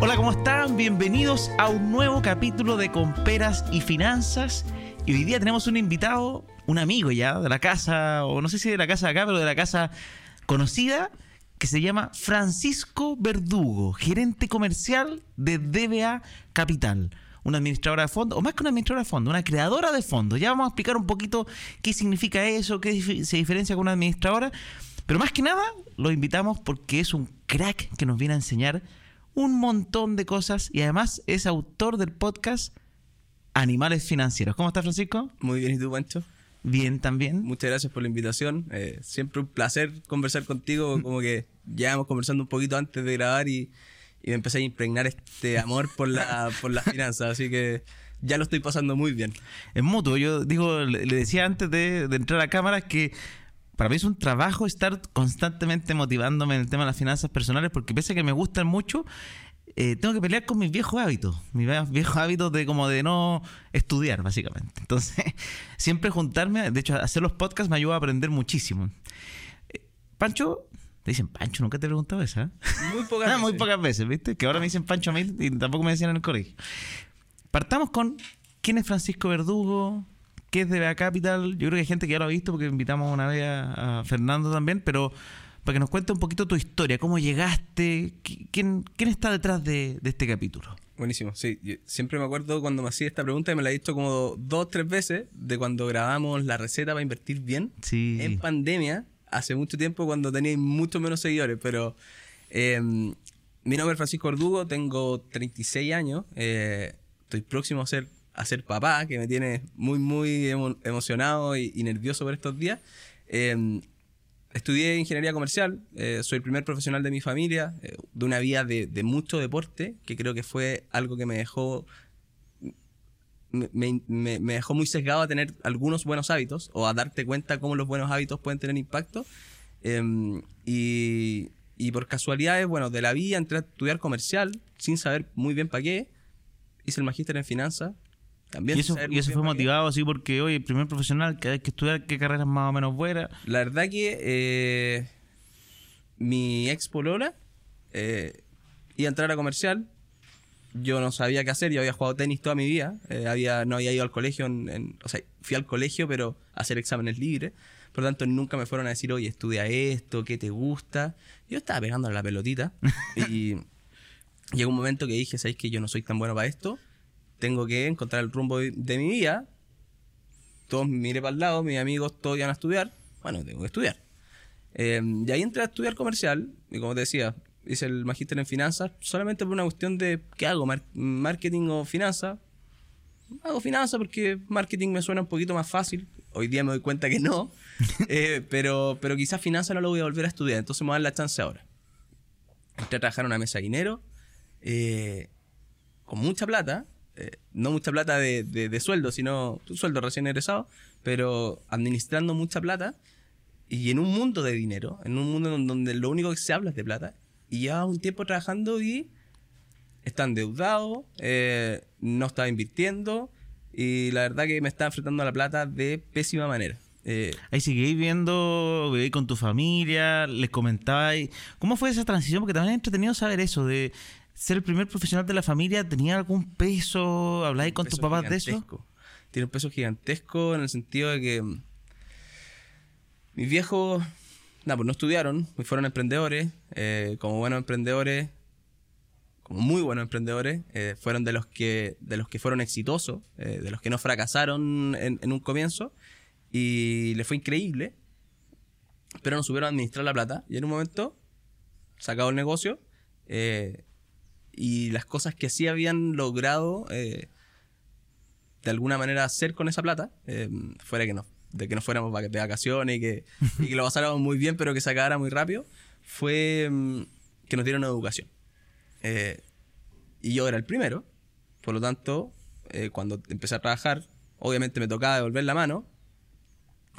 Hola, ¿cómo están? Bienvenidos a un nuevo capítulo de Comperas y Finanzas. Y hoy día tenemos un invitado, un amigo ya de la casa, o no sé si de la casa de acá, pero de la casa conocida, que se llama Francisco Verdugo, gerente comercial de DBA Capital. Una administradora de fondos, o más que una administradora de fondos, una creadora de fondos. Ya vamos a explicar un poquito qué significa eso, qué se diferencia con una administradora. Pero más que nada, lo invitamos porque es un crack que nos viene a enseñar un montón de cosas y además es autor del podcast Animales Financieros. ¿Cómo estás, Francisco? Muy bien, ¿y tú, Pancho? Bien, también. Muchas gracias por la invitación. Eh, siempre un placer conversar contigo. Como que llevamos conversando un poquito antes de grabar y, y me empecé a impregnar este amor por la, por las finanzas. Así que ya lo estoy pasando muy bien. Es mutuo. Yo digo, le decía antes de, de entrar a cámara que para mí es un trabajo estar constantemente motivándome en el tema de las finanzas personales porque pese a que me gustan mucho, eh, tengo que pelear con mis viejos hábitos, mis vie- viejos hábitos de como de no estudiar, básicamente. Entonces, siempre juntarme, de hecho, hacer los podcasts me ayuda a aprender muchísimo. Eh, Pancho, te dicen Pancho, nunca te he preguntado esa. ¿eh? Muy pocas Ah, muy veces. pocas veces, ¿viste? Que ahora me dicen Pancho a mí y tampoco me decían en el colegio. Partamos con quién es Francisco Verdugo, qué es DBA Capital. Yo creo que hay gente que ya lo ha visto porque invitamos una vez a, a Fernando también, pero para que nos cuente un poquito tu historia, cómo llegaste, qui- quién, quién está detrás de, de este capítulo. Buenísimo, sí. Yo siempre me acuerdo cuando me hacía esta pregunta y me la he visto como dos tres veces de cuando grabamos la receta para invertir bien. Sí. en pandemia, hace mucho tiempo cuando tenía mucho menos seguidores, pero eh, mi nombre es Francisco Ordugo, tengo 36 años, eh, estoy próximo a ser, a ser papá, que me tiene muy, muy emo- emocionado y, y nervioso por estos días. Eh, estudié ingeniería comercial, eh, soy el primer profesional de mi familia, eh, de una vida de, de mucho deporte, que creo que fue algo que me dejó me, me- me dejó muy sesgado a tener algunos buenos hábitos o a darte cuenta cómo los buenos hábitos pueden tener impacto. Em, y, y por casualidades, bueno, de la vida entré a estudiar comercial sin saber muy bien para qué. Hice el magíster en finanzas. También Y eso, y eso fue motivado así porque, oye, primer profesional que hay que estudiar qué carreras más o menos buenas. La verdad que eh, mi ex polola eh, iba a entrar a comercial. Yo no sabía qué hacer, yo había jugado tenis toda mi vida, eh, había, no había ido al colegio, en- en- o sea, fui al colegio pero a hacer exámenes libres, por lo tanto nunca me fueron a decir, oye, estudia esto, qué te gusta. Yo estaba pegándole la pelotita y llegó un momento que dije, ¿sabéis que yo no soy tan bueno para esto? Tengo que encontrar el rumbo de, mi vida. Todos miré para el lado, mis amigos todos iban a estudiar. Bueno, tengo que estudiar. Eh, y ahí entré a estudiar comercial, y como te decía, hice el magíster en finanzas solamente por una cuestión de ¿qué hago? Mar- ¿Marketing o finanzas? Hago finanzas porque marketing me suena un poquito más fácil. Hoy día me doy cuenta que no, Eh, pero, pero quizás finanzas no lo voy a volver a estudiar, entonces me voy a dar la chance ahora. Entré a trabajar en una mesa de dinero, eh, con mucha plata, eh, no mucha plata de, de- sueldo, sino sueldo recién egresado, pero administrando mucha plata y en un mundo de dinero, en un mundo donde lo único que se habla es de plata, y llevaba un tiempo trabajando y está endeudado, eh, no estaba invirtiendo, y la verdad que me estaba enfrentando a la plata de pésima manera. Eh, Ahí seguís viendo, viví con tu familia, les comentaba. ¿Cómo fue esa transición? Porque también es entretenido saber eso, de ser el primer profesional de la familia, ¿tenía algún peso? ¿Habláis con tus papás de eso? Tiene un peso gigantesco en el sentido de que mm, mis viejos, nada, pues no estudiaron, fueron emprendedores, eh, como buenos emprendedores, como muy buenos emprendedores, eh, fueron de los que de los que fueron exitosos, eh, de los que no fracasaron en, en un comienzo y les fue increíble, pero no supieron administrar la plata y en un momento sacado el negocio eh, y las cosas que sí habían logrado eh, de alguna manera hacer con esa plata, eh, fuera que no, de que no fuéramos de vacaciones y que, y que lo pasáramos muy bien, pero que se acabara muy rápido, fue mm, que nos dieron educación. Eh, y yo era el primero, por lo tanto, eh, cuando empecé a trabajar, obviamente me tocaba devolver la mano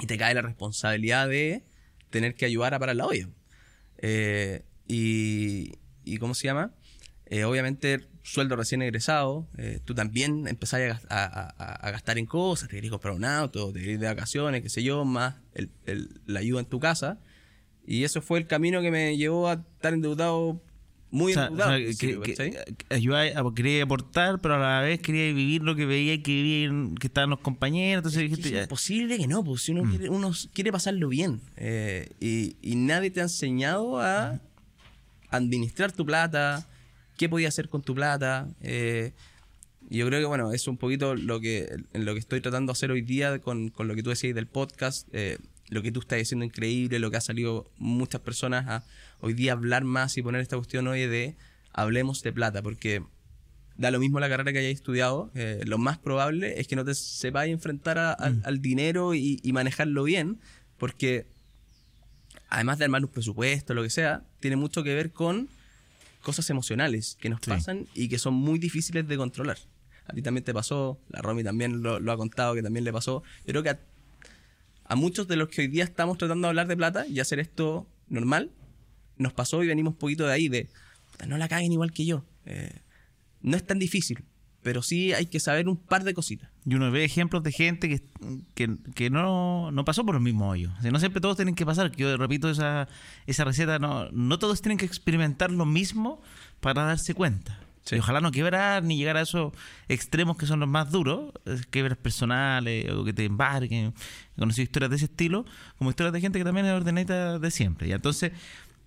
y te cae la responsabilidad de tener que ayudar a parar la olla. Eh, y, y ¿cómo se llama? Eh, obviamente, sueldo recién egresado, eh, tú también empezás a, gas- a- a- a gastar en cosas, te querés comprar un auto, te querés de vacaciones, qué sé yo, más el- el- la ayuda en tu casa. Y eso fue el camino que me llevó a estar endeudado muy O sea, endeudado quería aportar, pero a la vez quería vivir lo que veía que vivían, que estaban los compañeros. Entonces dijiste, Es ya, imposible que no, pues si uno, quiere, uno quiere pasarlo bien eh, y, y nadie te ha enseñado a administrar tu plata, qué podías hacer con tu plata. eh, yo creo que, bueno, es un poquito lo que, lo que estoy tratando de hacer hoy día con, con lo que tú decías del podcast, eh, lo que tú estás diciendo increíble, lo que ha salido muchas personas a hoy día hablar más y poner esta cuestión hoy de hablemos de plata, porque da lo mismo la carrera que hayáis estudiado, eh, lo más probable es que no te sepáis enfrentar a- al, al dinero y, y manejarlo bien, porque además de armar un presupuesto, lo que sea, tiene mucho que ver con cosas emocionales que nos Sí. pasan y que son muy difíciles de controlar. A ti también te pasó, la Romy también lo, lo ha contado que también le pasó. Yo creo que a, a muchos de los que hoy día estamos tratando de hablar de plata y hacer esto normal, nos pasó y venimos un poquito de ahí, de "Puta, no la caguen igual que yo. Eh, no es tan difícil, pero sí hay que saber un par de cositas. Y uno ve ejemplos de gente que, que, que no, no pasó por los mismos hoyos. O sea, no siempre todos tienen que pasar. que Yo repito esa, esa receta, no, no todos tienen que experimentar lo mismo para darse cuenta. Sí. Y ojalá no quebrar ni llegar a esos extremos que son los más duros, quiebras personales o que te embarquen. He conocido historias de ese estilo, como historias de gente que también es ordenadita de siempre. Y entonces,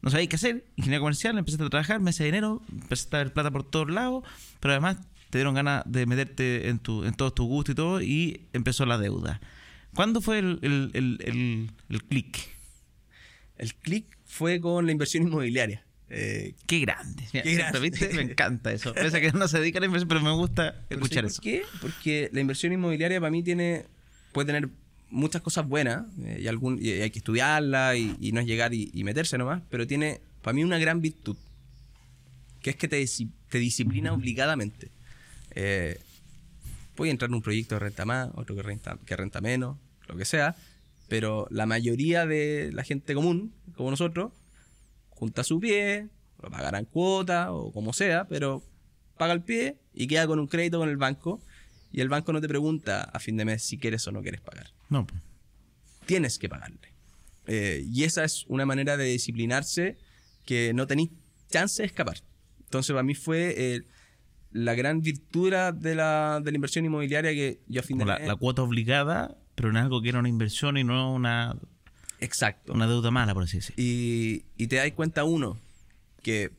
no sabéis qué hacer. Ingeniería comercial, empezaste a trabajar, meses de dinero, empezaste a ver plata por todos lados, pero además te dieron ganas de meterte en, tu, en todos tus gustos y todo, y empezó la deuda. ¿Cuándo fue el, el, el, el, el clic? El click fue con la inversión inmobiliaria. Eh, Qué grande. Mira, Qué grande. ¿viste? Me encanta eso. Pese a que no se dedica a la inversión, pero me gusta ¿Pero escuchar ¿sabes eso. ¿Por qué? Porque la inversión inmobiliaria para mí tiene, puede tener muchas cosas buenas eh, y, algún, y hay que estudiarla y, y no es llegar y, y meterse nomás, pero tiene para mí una gran virtud, que es que te disciplina obligadamente. Eh, puede entrar en un proyecto que renta más, otro que renta, que renta menos, lo que sea, pero la mayoría de la gente común, como nosotros, junta su pie, lo pagarán cuota o como sea, pero paga el pie y queda con un crédito con el banco y el banco no te pregunta a fin de mes si quieres o no quieres pagar. No. Tienes que pagarle. Eh, y esa es una manera de disciplinarse que no tenéis chance de escapar. Entonces para mí fue eh, la gran virtud de la, de la inversión inmobiliaria que yo a fin de la, mes... la cuota obligada, pero en algo que era una inversión y no una, Exacto. una deuda mala, por así decirlo. Y, y te das cuenta, uno, que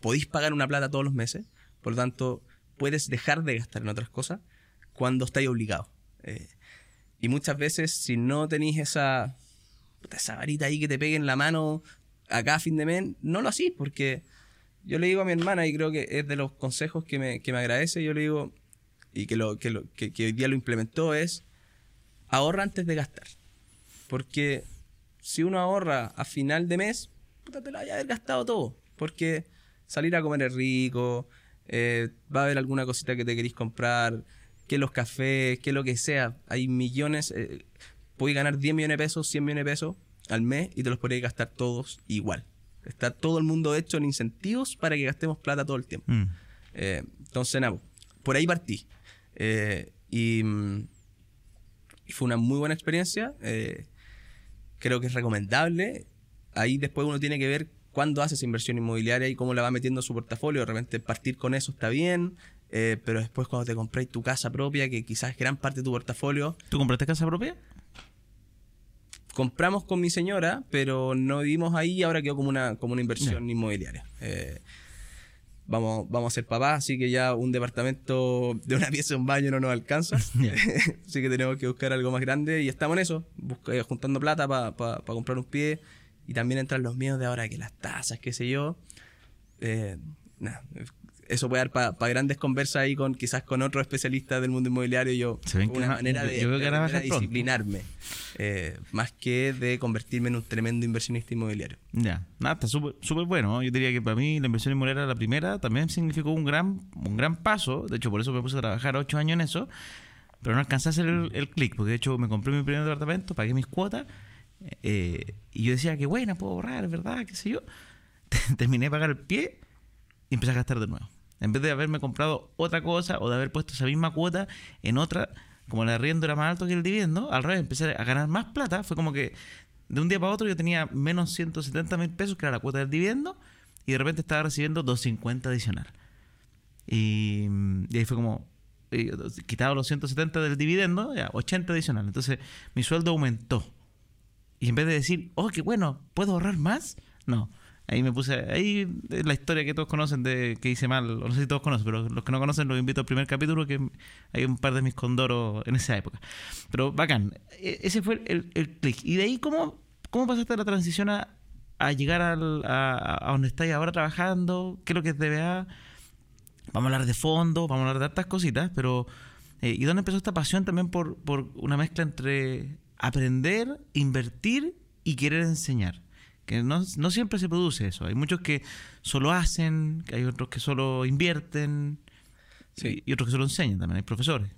podéis pagar una plata todos los meses, por lo tanto, puedes dejar de gastar en otras cosas cuando estáis obligados. Eh, y muchas veces, si no tenéis esa, esa varita ahí que te pegue en la mano acá a fin de mes, no lo hacís, porque yo le digo a mi hermana, y creo que es de los consejos que me, que me agradece, yo le digo, y que, lo, que, lo, que, hoy día lo implementó, es ahorra antes de gastar. Porque si uno ahorra a final de mes, puta, te lo vaya a haber gastado todo. Porque salir a comer es rico, eh, va a haber alguna cosita que te queréis comprar, que los cafés, que lo que sea. Hay millones, eh, podéis ganar 10 millones de pesos, 100 millones de pesos al mes y te los podéis gastar todos igual. Está todo el mundo hecho en incentivos para que gastemos plata todo el tiempo. Mm. Eh, entonces, nada, por ahí partí. Eh, y, mm, y fue una muy buena experiencia. eh, creo que es recomendable. Ahí después uno tiene que ver cuándo hace esa inversión inmobiliaria y cómo la va metiendo en su portafolio. De repente partir con eso está bien, eh, pero después cuando te compráis tu casa propia, que quizás es gran parte de tu portafolio, ¿Tú compraste casa propia? Compramos con mi señora, pero no vivimos ahí y ahora quedó como una, como una inversión inmobiliaria. Eh, vamos, vamos a ser papás, así que ya un departamento de una pieza y un baño no nos alcanza. Así que tenemos que buscar algo más grande y estamos en eso, busca- eh, juntando plata para comprar un pie. Y también entran los miedos de ahora que las tasas, qué sé yo. Eh, nada, eso puede dar para grandes conversas ahí con quizás con otros especialistas del mundo inmobiliario. Yo Se ven una manera de, yo de pronto. disciplinarme, eh, más que de convertirme en un tremendo inversionista inmobiliario. Ya, nada, está súper bueno. ¿no? Yo diría que para mí la inversión inmobiliaria, la primera, también significó un gran, un gran paso. De hecho, por eso me puse a trabajar ocho años en eso. Pero no alcancé a hacer el, el clic, porque de hecho me compré mi primer departamento, pagué mis cuotas. eh, y yo decía que buena, puedo ahorrar, ¿verdad? ¿Qué sé yo? Terminé de pagar el pie y empecé a gastar de nuevo. En vez de haberme comprado otra cosa o de haber puesto esa misma cuota en otra, como el arriendo era más alto que el dividendo, al revés, empecé a ganar más plata. Fue como que de un día para otro yo tenía menos 170 mil pesos, que era la cuota del dividendo, y de repente estaba recibiendo 250 adicional. Y, ahí fue como, quitado los 170 del dividendo, ya, 80 adicional. Entonces mi sueldo aumentó. Y en vez de decir, oh, qué bueno, ¿puedo ahorrar más? No. Ahí me puse, ahí es la historia que todos conocen de que hice mal, no sé si todos conocen, pero los que no conocen los invito al primer capítulo, que hay un par de mis condoros en esa época. Pero bacán, e- ese fue el, el clic. Y de ahí, ¿cómo, cómo pasaste la transición a, a llegar a, a donde estáis ahora trabajando? ¿Qué es lo que es DBA? Vamos a hablar de fondos, vamos a hablar de hartas cositas, pero eh, ¿y dónde empezó esta pasión también por, por una mezcla entre aprender, invertir y querer enseñar? Que no, no siempre se produce eso. Hay muchos que solo hacen, hay otros que solo invierten Sí. y, y otros que solo enseñan también. Hay profesores.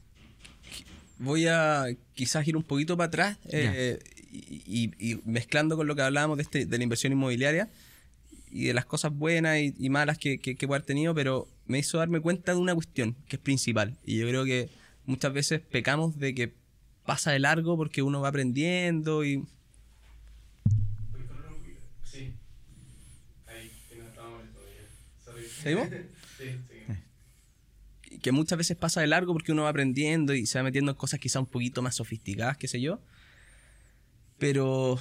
Voy a quizás ir un poquito para atrás eh, y, mezclando con lo que hablábamos de, este, de la inversión inmobiliaria y de las cosas buenas y, y malas que, que, que puede haber tenido, pero me hizo darme cuenta de una cuestión que es principal. Y yo creo que muchas veces pecamos de que pasa de largo porque uno va aprendiendo y... Sí. Ahí, que no estaba molesto todavía. Sorry. ¿Seguimos? Sí, sí. que muchas veces pasa de largo porque uno va aprendiendo y se va metiendo en cosas quizá un poquito más sofisticadas, qué sé yo. Pero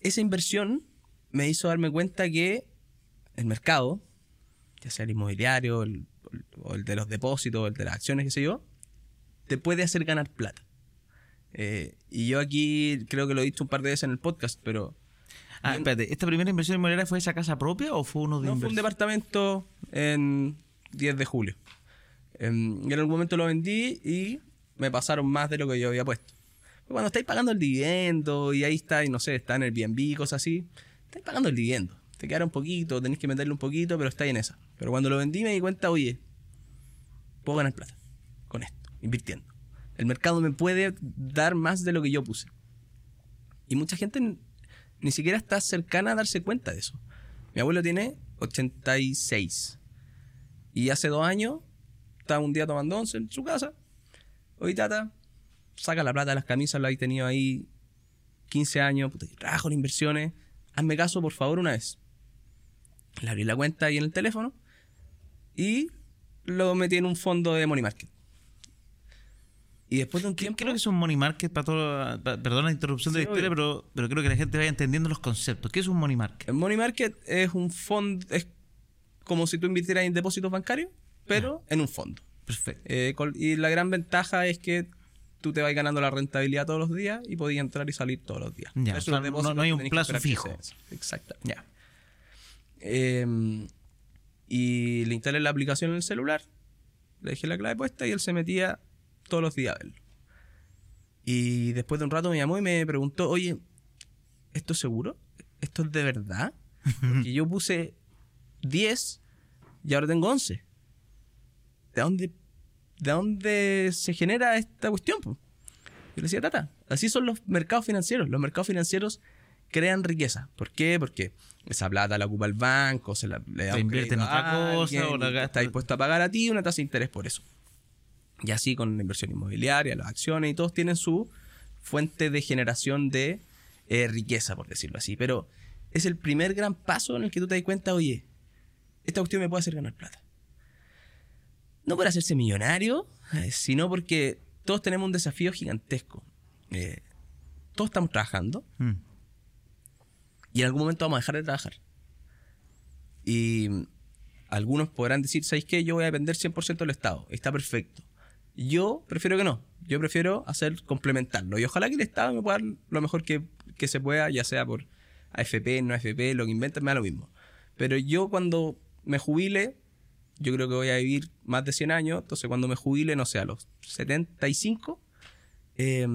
esa inversión me hizo darme cuenta que el mercado, ya sea el inmobiliario el- o el de los depósitos, o el de las acciones, qué sé yo, te puede hacer ganar plata. Eh, y yo aquí creo que lo he dicho un par de veces en el podcast, pero Ah, espérate, ¿esta primera inversión inmobiliaria fue esa casa propia o fue uno de No, fue un inversión? departamento en 10 de julio. Em, y en algún momento lo vendí y me pasaron más de lo que yo había puesto. Pero Cuando estáis pagando el dividendo y ahí está, y no sé, está en el BNB, cosas así, estáis pagando el dividendo. Te quedará un poquito, tenéis que meterle un poquito, pero estáis en esa. Pero cuando lo vendí me di cuenta, oye, puedo ganar plata con esto, invirtiendo. El mercado me puede dar más de lo que yo puse. Y mucha gente ni siquiera está cercana a darse cuenta de eso. Mi abuelo tiene 86. Y hace dos años estaba un día tomando once en su casa. Oye, tata, saca la plata de las camisas, la he tenido ahí 15 años, puta, trabajo en inversiones. Hazme caso, por favor, una vez. Le abrí la cuenta ahí en el teléfono y lo metí en un fondo de money market. Y después de un tiempo... Creo que es un money market para todo. pa- Perdón la interrupción de la historia, pero, pero creo que la gente vaya entendiendo los conceptos. ¿Qué es un money market? El money market es un fondo, es como si tú invirtieras en depósitos bancarios, pero en un fondo. Perfecto. Eh, y la gran ventaja es que tú te vas ganando la rentabilidad todos los días y podías entrar y salir todos los días. Ya, Versus o sea, los depósitos no- no hay un plazo fijo. Exacto. Ya. Eh, y le instalé la aplicación en el celular, le dejé la clave puesta y él se metía todos los días a verlo. Y después de un rato me llamó y me preguntó, oye, ¿esto es seguro? ¿Esto es de verdad? Porque yo puse 10 y ahora tengo 11. ¿De dónde, de dónde se genera esta cuestión? po? Yo le decía, tata, así son los mercados financieros. Los mercados financieros crean riqueza. ¿Por qué? Porque esa plata la ocupa el banco, se la, le da Se un invierte en otra cosa o la y gasta- Está dispuesto a pagar a ti una tasa de interés por eso. Y así con la inversión inmobiliaria, las acciones y todos tienen su fuente de generación de eh, riqueza, por decirlo así. Pero es el primer gran paso en el que tú te das cuenta, oye, esta cuestión me puede hacer ganar plata. No por hacerse millonario, eh, sino porque todos tenemos un desafío gigantesco. Eh, todos estamos trabajando Mm. y en algún momento vamos a dejar de trabajar. Y algunos podrán decir, ¿sabéis qué? Yo voy a depender 100% del Estado. Está perfecto. Yo prefiero que no. Yo prefiero hacer complementarlo. Y ojalá que el Estado me pueda dar lo mejor que, que se pueda, ya sea por AFP, no AFP, lo que inventen, me da lo mismo. Pero yo cuando me jubile, yo creo que voy a vivir más de 100 años. Entonces cuando me jubile, no sé, a los 75, eh,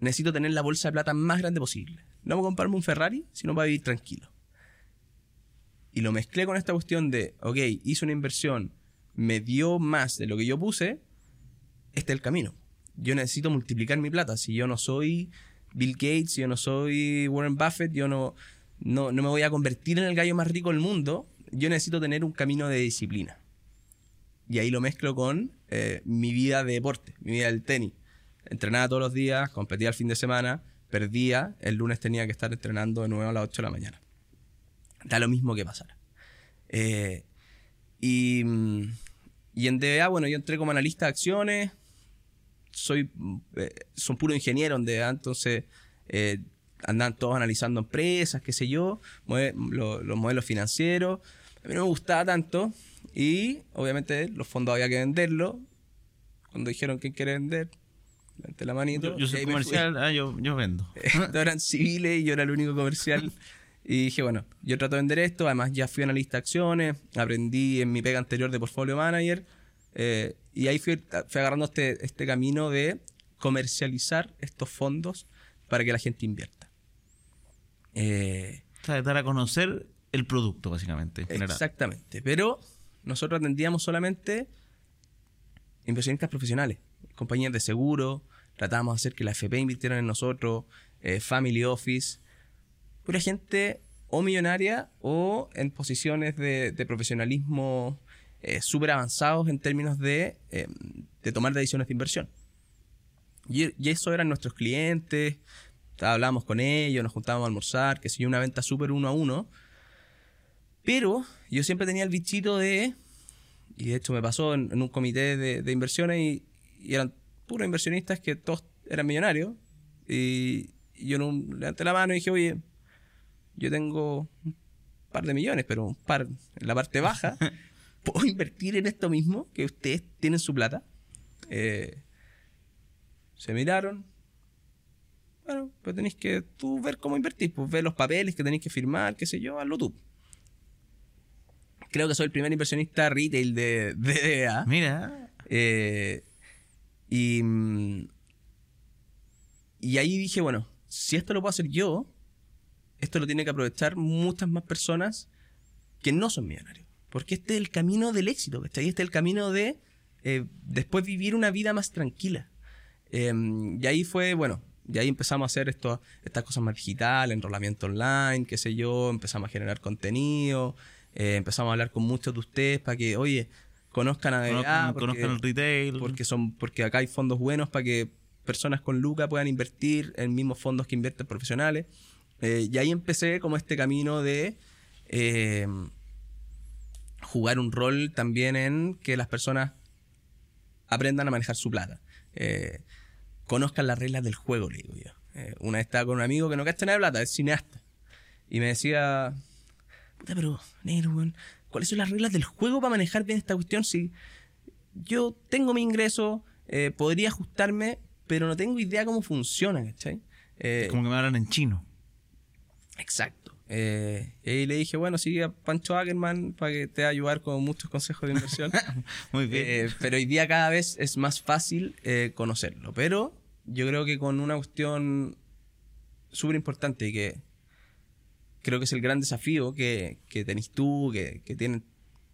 necesito tener la bolsa de plata más grande posible. No para comprarme un Ferrari, sino para vivir tranquilo. Y lo mezclé con esta cuestión de, ok, hice una inversión, me dio más de lo que yo puse, este es el camino. Yo necesito multiplicar mi plata. Si yo no soy Bill Gates, yo no soy Warren Buffett, yo no, no, no me voy a convertir en el gallo más rico del mundo, yo necesito tener un camino de disciplina. Y ahí lo mezclo con eh, mi vida de deporte, mi vida del tenis. Entrenaba todos los días, competía el fin de semana, perdía, el lunes tenía que estar entrenando de nuevo a las 8 de la mañana. Da lo mismo que pasara. Eh, y, mm, y en DBA, bueno, yo entré como analista de acciones. Soy, eh, son puro ingeniero en DBA, entonces eh, andan todos analizando empresas, qué sé yo, lo- los modelos financieros. A mí no me gustaba tanto y obviamente los fondos había que venderlos. Cuando dijeron quién quiere vender, levanté la manito. Yo, yo soy comercial, ah, yo, yo vendo. Todos eran civiles y yo era el único comercial. Y dije, bueno, yo trato de vender esto. Además, ya fui analista de acciones, aprendí en mi pega anterior de portfolio manager. Eh, y ahí fui, fui agarrando este, este camino de comercializar estos fondos para que la gente invierta. Eh, O sea, dar a conocer el producto, básicamente. en general. Exactamente. Pero nosotros atendíamos solamente inversionistas profesionales, compañías de seguro, tratábamos de hacer que la FP invirtieran en nosotros, eh, family office, pura gente o millonaria o en posiciones de, de profesionalismo eh, súper avanzados en términos de, eh, de tomar decisiones de inversión. Y, y eso eran nuestros clientes, hablábamos con ellos, nos juntábamos a almorzar, que si una venta súper uno a uno. Pero yo siempre tenía el bichito de, y de hecho me pasó en, en un comité de, de inversiones y, y eran puros inversionistas que todos eran millonarios. Y, y yo no, levanté la mano y dije, oye, yo tengo un par de millones, pero un par en la parte baja. ¿Puedo invertir en esto mismo que ustedes tienen su plata? Eh, se miraron. Bueno, pues tenéis que tú ver cómo invertir, pues ver los papeles que tenéis que firmar, qué sé yo, hazlo tú. Creo que soy el primer inversionista retail de, DBA. Mira, Eh, y, mm, y ahí dije, bueno, si esto lo puedo hacer yo, esto lo tiene que aprovechar muchas más personas que no son millonarios. Porque este es el camino del éxito, ¿cachai? Este es el camino de eh, después vivir una vida más tranquila. Eh, y ahí fue, bueno, y ahí empezamos a hacer esto, estas cosas más digitales, enrolamiento online, qué sé yo, empezamos a generar contenido, eh, empezamos a hablar con muchos de ustedes para que, oye, conozcan a conozcan, porque- conozcan el retail. porque son porque acá hay fondos buenos para que personas con Luca puedan invertir en mismos fondos que invierten profesionales. Eh, y ahí empecé como este camino de eh, jugar un rol también en que las personas aprendan a manejar su plata. Eh, conozcan las reglas del juego, le digo yo. Eh, una vez estaba con un amigo que no cacha nada de plata, es cineasta. Y me decía, puta, pero, negro, ¿cuáles son las reglas del juego para manejar bien esta cuestión? Si yo tengo mi ingreso, eh, podría ajustarme, pero no tengo idea cómo funciona, ¿cachai? Eh, Como que me hablan en chino. Exacto. Eh, y ahí le dije, bueno, sigue a Pancho Ackerman para que te va a ayudar con muchos consejos de inversión. Muy bien. Eh, pero hoy día cada vez es más fácil eh, conocerlo. Pero yo creo que con una cuestión súper importante y que creo que es el gran desafío que, que tenés tú, que, que tienen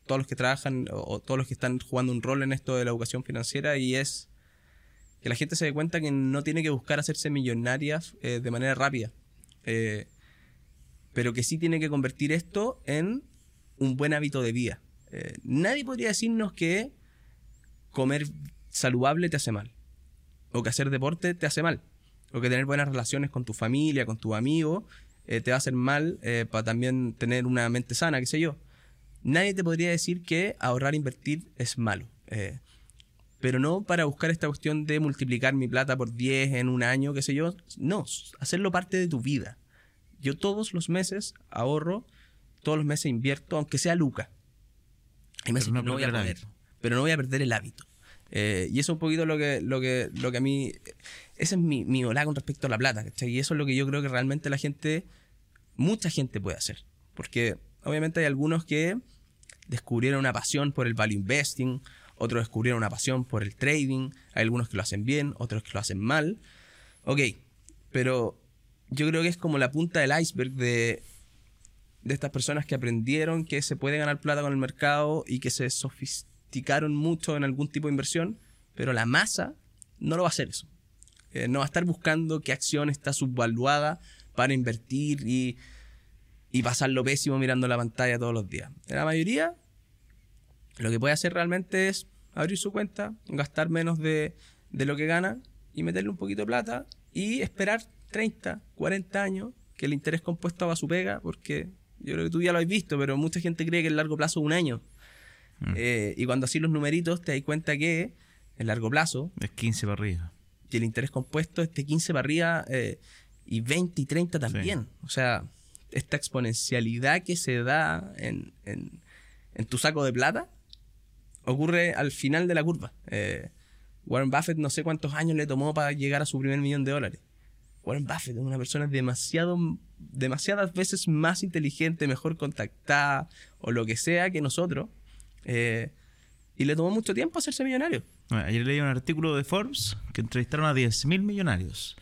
todos los que trabajan o, o todos los que están jugando un rol en esto de la educación financiera y es que la gente se dé cuenta que no tiene que buscar hacerse millonaria eh, de manera rápida. Eh, pero que sí tiene que convertir esto en un buen hábito de vida. Eh, nadie podría decirnos que comer saludable te hace mal, o que hacer deporte te hace mal, o que tener buenas relaciones con tu familia, con tus amigos, eh, te va a hacer mal eh, para también tener una mente sana, qué sé yo. Nadie te podría decir que ahorrar e invertir es malo. pero no para buscar esta cuestión de multiplicar mi plata por 10 en un año, qué sé yo. No, hacerlo parte de tu vida. Yo todos los meses ahorro, todos los meses invierto, aunque sea Luca. Hay meses no no voy a poder, pero no voy a perder el hábito. Eh, y eso es un poquito lo que, lo que, lo que a mí. Ese es mi, mi con respecto a la plata, ¿cachai? Y eso es lo que yo creo que realmente la gente, mucha gente puede hacer. Porque obviamente hay algunos que descubrieron una pasión por el value investing, otros descubrieron una pasión por el trading, hay algunos que lo hacen bien, otros que lo hacen mal. Ok, pero yo creo que es como la punta del iceberg de, de estas personas que aprendieron que se puede ganar plata con el mercado y que se sofisticaron mucho en algún tipo de inversión, pero la masa no lo va a hacer eso. Eh, no va a estar buscando qué acción está subvaluada para invertir y, y pasarlo pésimo mirando la pantalla todos los días. La mayoría lo que puede hacer realmente es abrir su cuenta, gastar menos de, de lo que gana y meterle un poquito de plata y esperar 30, 40 años que el interés compuesto haga su pega porque yo creo que tú ya lo has visto, pero mucha gente cree que el largo plazo es un año. Mm. Eh, y cuando así los numeritos te das cuenta que el largo plazo Es 15 para arriba. y el interés compuesto es de 15 para arriba eh, y 20 y 30 también. O sea, esta exponencialidad que se da en, en- en tu saco de plata ocurre al final de la curva. Eh, Warren Buffett no sé cuántos años le tomó para llegar a su primer millón de dólares. Warren Buffett es una persona demasiado, demasiadas veces más inteligente, mejor contactada o lo que sea que nosotros. eh, y le tomó mucho tiempo hacerse millonario. Bueno, ayer leí un artículo de Forbes que entrevistaron a 10.000 millonarios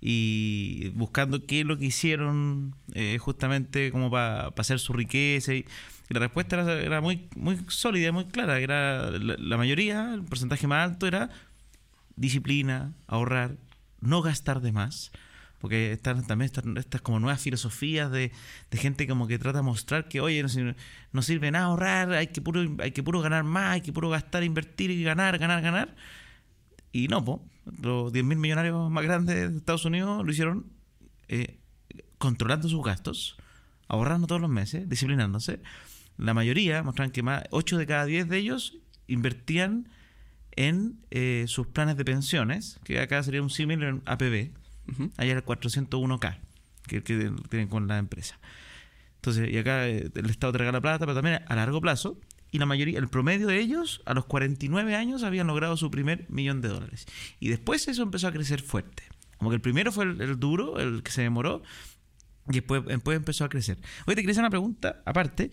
y buscando qué es lo que hicieron eh, justamente como para hacer su riqueza y, la respuesta era, muy muy sólida, muy clara, era la mayoría, el porcentaje más alto era disciplina, ahorrar, no gastar de más. Porque están también están estas como nuevas filosofías de, gente como que trata de mostrar que, oye, no, no sirve nada ahorrar, hay que puro, hay que puro ganar más, hay que puro gastar, invertir y ganar, ganar, ganar. Y no, los 10.000 millonarios más grandes de Estados Unidos lo hicieron eh, controlando sus gastos, ahorrando todos los meses, disciplinándose. La mayoría mostraban que más 8 de cada 10 de ellos invertían en eh, sus planes de pensiones, que acá sería un símil en APB, Ujú. allá el 401k, que, que tienen con la empresa. Entonces, y acá eh, el Estado te regala plata, pero también a largo plazo. Y la mayoría, el promedio de ellos, a los 49 años, habían logrado su primer millón de dólares. Y después eso empezó a crecer fuerte. Como que el primero fue el, el duro, el que se demoró, y después, después empezó a crecer. Hoy te quería hacer una pregunta, aparte,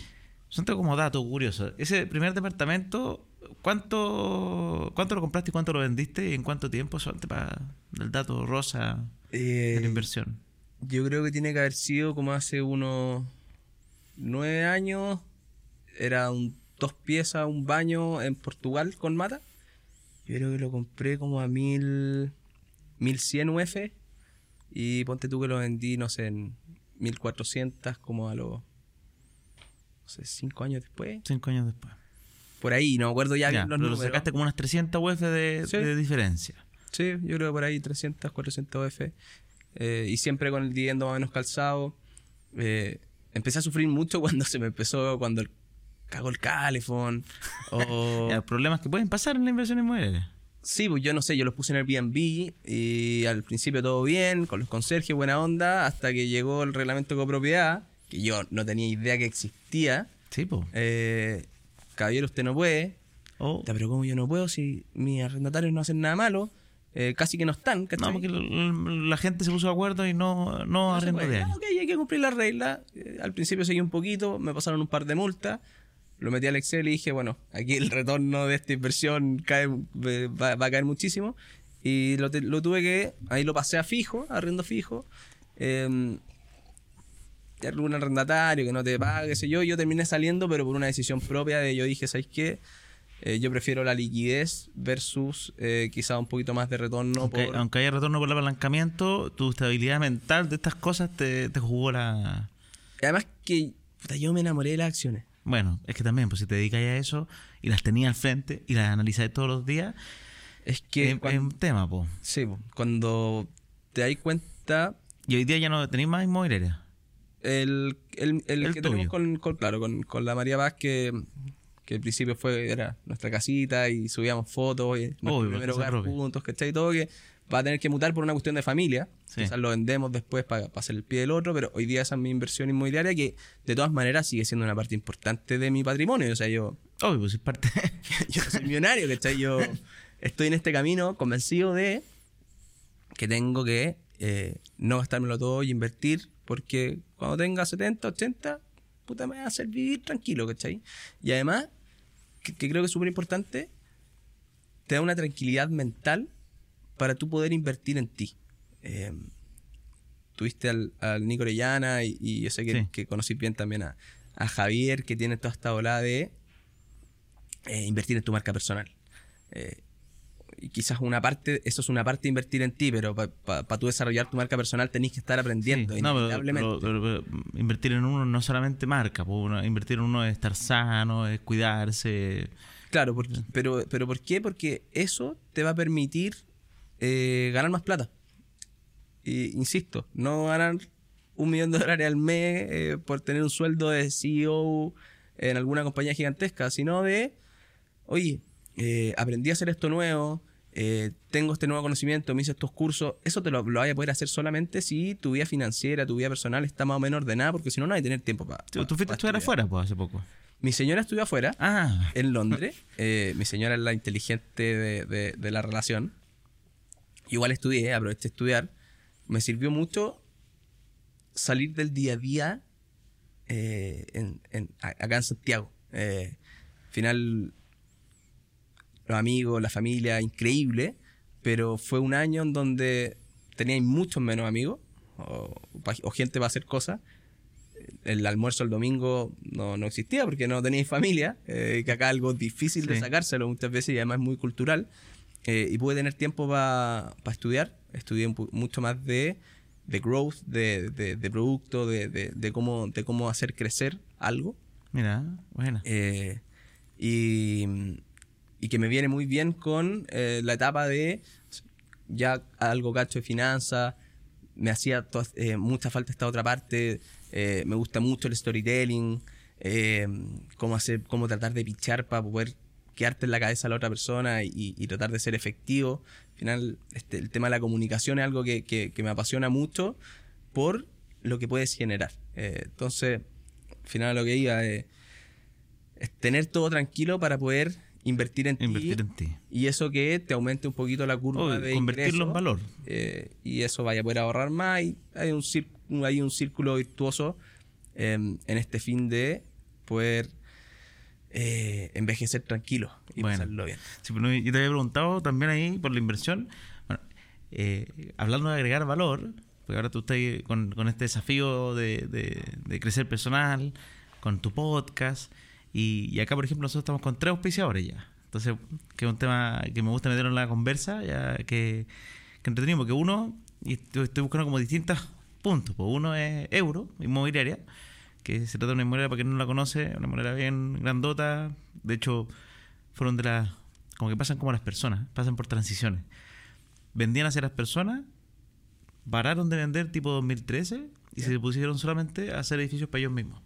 son como dato curioso. Ese primer departamento, ¿cuánto, cuánto lo compraste y cuánto lo vendiste? ¿Y en cuánto tiempo? Solamente para el dato rosa de Eh, la inversión. Yo creo que tiene que haber sido como hace unos nueve años. Era un dos piezas, un baño en Portugal con mata. Yo creo que lo compré como a mil, 1100 UF. Y ponte tú que lo vendí, no sé, en 1400 como a los, no sé, cinco años después. Cinco años después. Por ahí, no me acuerdo ya, Ya, los pero números. sacaste como unas 300 UF de, Sí. de diferencia. Sí, yo creo que por ahí 300, 400 UF. Eh, y siempre con el dividendo más o menos calzado. Eh, empecé a sufrir mucho cuando se me empezó, cuando el- cagó el calefón. O... Ya, problemas que pueden pasar en la inversión inmobiliaria. sí, pues yo no sé, yo los puse en Airbnb y al principio todo bien, con los conserjes, buena onda, hasta que llegó el reglamento de copropiedad, que yo no tenía idea que existía. Sí, po. Eh, caballero, usted no puede. O- Ya, pero ¿cómo yo no puedo si mis arrendatarios no hacen nada malo? Eh, casi que no están, ¿cachai? no, porque la gente se puso de acuerdo y no, no, No Ah, ok, hay que cumplir la regla. Eh, al principio seguí un poquito, me pasaron un par de multas. Lo metí al Excel y dije, bueno, aquí el retorno de esta inversión cae, eh, va, va a caer muchísimo. Y lo, tuve que, ahí lo pasé a fijo, a arriendo fijo. Eh, algún arrendatario que no te pague, qué sé yo. Yo terminé saliendo, pero por una decisión propia de yo dije, ¿sabes qué? Eh, yo prefiero la liquidez versus eh, quizá un poquito más de retorno. aunque, por- aunque haya retorno por el apalancamiento, tu estabilidad mental de estas cosas te, te jugó la... Además que puta, yo me enamoré de las acciones. Bueno, es que también, pues si te dedicas a eso y las tenías al frente y las analizas todos los días, Es que es, un tema, po. sí, po, cuando te das cuenta, Y hoy día ya no tenéis más inmobiliaria. El, el, el El que tuyo. tenemos con, con- claro, con, con la María Paz, que, que al principio fue, era nuestra casita y subíamos fotos y nuestro Obvio, primer hogar propia. juntos, ¿cachai? Todo que va a tener que mutar por una cuestión de familia. Sí. Quizás lo vendemos después para hacer el pie del otro, pero hoy día esa es mi inversión inmobiliaria que de todas maneras sigue siendo una parte importante de mi patrimonio. O sea, yo, Obvio, pues es parte... yo soy millonario, ¿cachai? Yo estoy en este camino convencido de que tengo que eh, no gastármelo todo y invertir, porque cuando tenga 70, 80, puta, me va a hacer vivir tranquilo, ¿cachai? Y además, que, que creo que es súper importante, te da una tranquilidad mental para tú poder invertir en ti. Eh, tuviste al, al Nico Orellana y, y yo sé que, Sí. que conocí bien también a, a Javier, que tiene toda esta ola de eh, invertir en tu marca personal. Eh, y quizás una parte, eso es una parte de invertir en ti, pero para tú desarrollar tu marca personal tenés que estar aprendiendo, Sí, no, pero- invertir en uno no solamente marca, uno- invertir en uno es estar sano, es cuidarse. Claro, porque- pero, pero ¿por qué? Porque eso te va a permitir eh, ganar más plata. Y, insisto, no ganar un millón de dólares al mes eh, por tener un sueldo de CEO en alguna compañía gigantesca, sino de, oye, eh, aprendí a hacer esto nuevo, eh, tengo este nuevo conocimiento, me hice estos cursos, eso te lo, lo vas a poder hacer solamente si tu vida financiera, tu vida personal está más o menos ordenada, porque si no, no hay tener tiempo para... Tú, tú fuiste a estudiar afuera, pues, hace poco. Mi señora estudió afuera, Ah, en Londres. Eh, mi señora es la inteligente de, de- de la relación. Igual estudié, aproveché de estudiar. Me sirvió mucho salir del día a día eh, en- en- a- acá en Santiago. Eh, al final, los amigos, la familia, increíble, pero fue un año en donde tenía muchos menos amigos o, pa- o gente para hacer cosas el almuerzo el domingo no, no existía porque no teníais familia, eh, que acá algo difícil de Sí. sacárselo muchas veces y además es muy cultural. eh, y pude tener tiempo para estudiar. Estudié un mucho más de, de growth, de, de, de producto, de, de, de cómo, de cómo hacer crecer algo. mira, buena. Eh, y, y que me viene muy bien con eh, la etapa de ya algo cacho de finanzas, me hacía eh, mucha falta esta otra parte, eh, me gusta mucho el storytelling, eh, cómo, hacer, cómo tratar de pichar para poder quedarte en la cabeza a la otra persona y, y tratar de ser efectivo. Al final, este, el tema de la comunicación es algo que, que- que me apasiona mucho por lo que puedes generar. Eh, entonces, al final lo que iba es tener todo tranquilo para poder invertir en Invertir ti en ti. y eso que te aumente un poquito la curva Obvio, de convertirlo ingreso, en valor. eh, y eso vaya a poder ahorrar más y hay un, cir- hay un círculo virtuoso em, en este fin de poder eh, envejecer tranquilo y Bueno. pasarlo bien. Sí, pero yo te había preguntado también ahí por la inversión. Bueno, eh, hablando de agregar valor, porque ahora tú estás con, con este desafío de, de- de crecer personal, con tu podcast, y, y acá, por ejemplo, nosotros estamos con tres auspiciadores ya. Entonces, que es un tema que me gusta meter en la conversa, ya que, que entretenido, porque uno, y estoy, estoy buscando como distintos puntos. Pues uno es Euro, inmobiliaria, que se trata de una inmobiliaria, para quien no la conoce, una inmobiliaria bien grandota. De hecho, fueron de las. como que pasan como las personas, pasan por transiciones. Vendían hacia las personas, pararon de vender tipo 2013 y se pusieron solamente a hacer edificios para ellos mismos,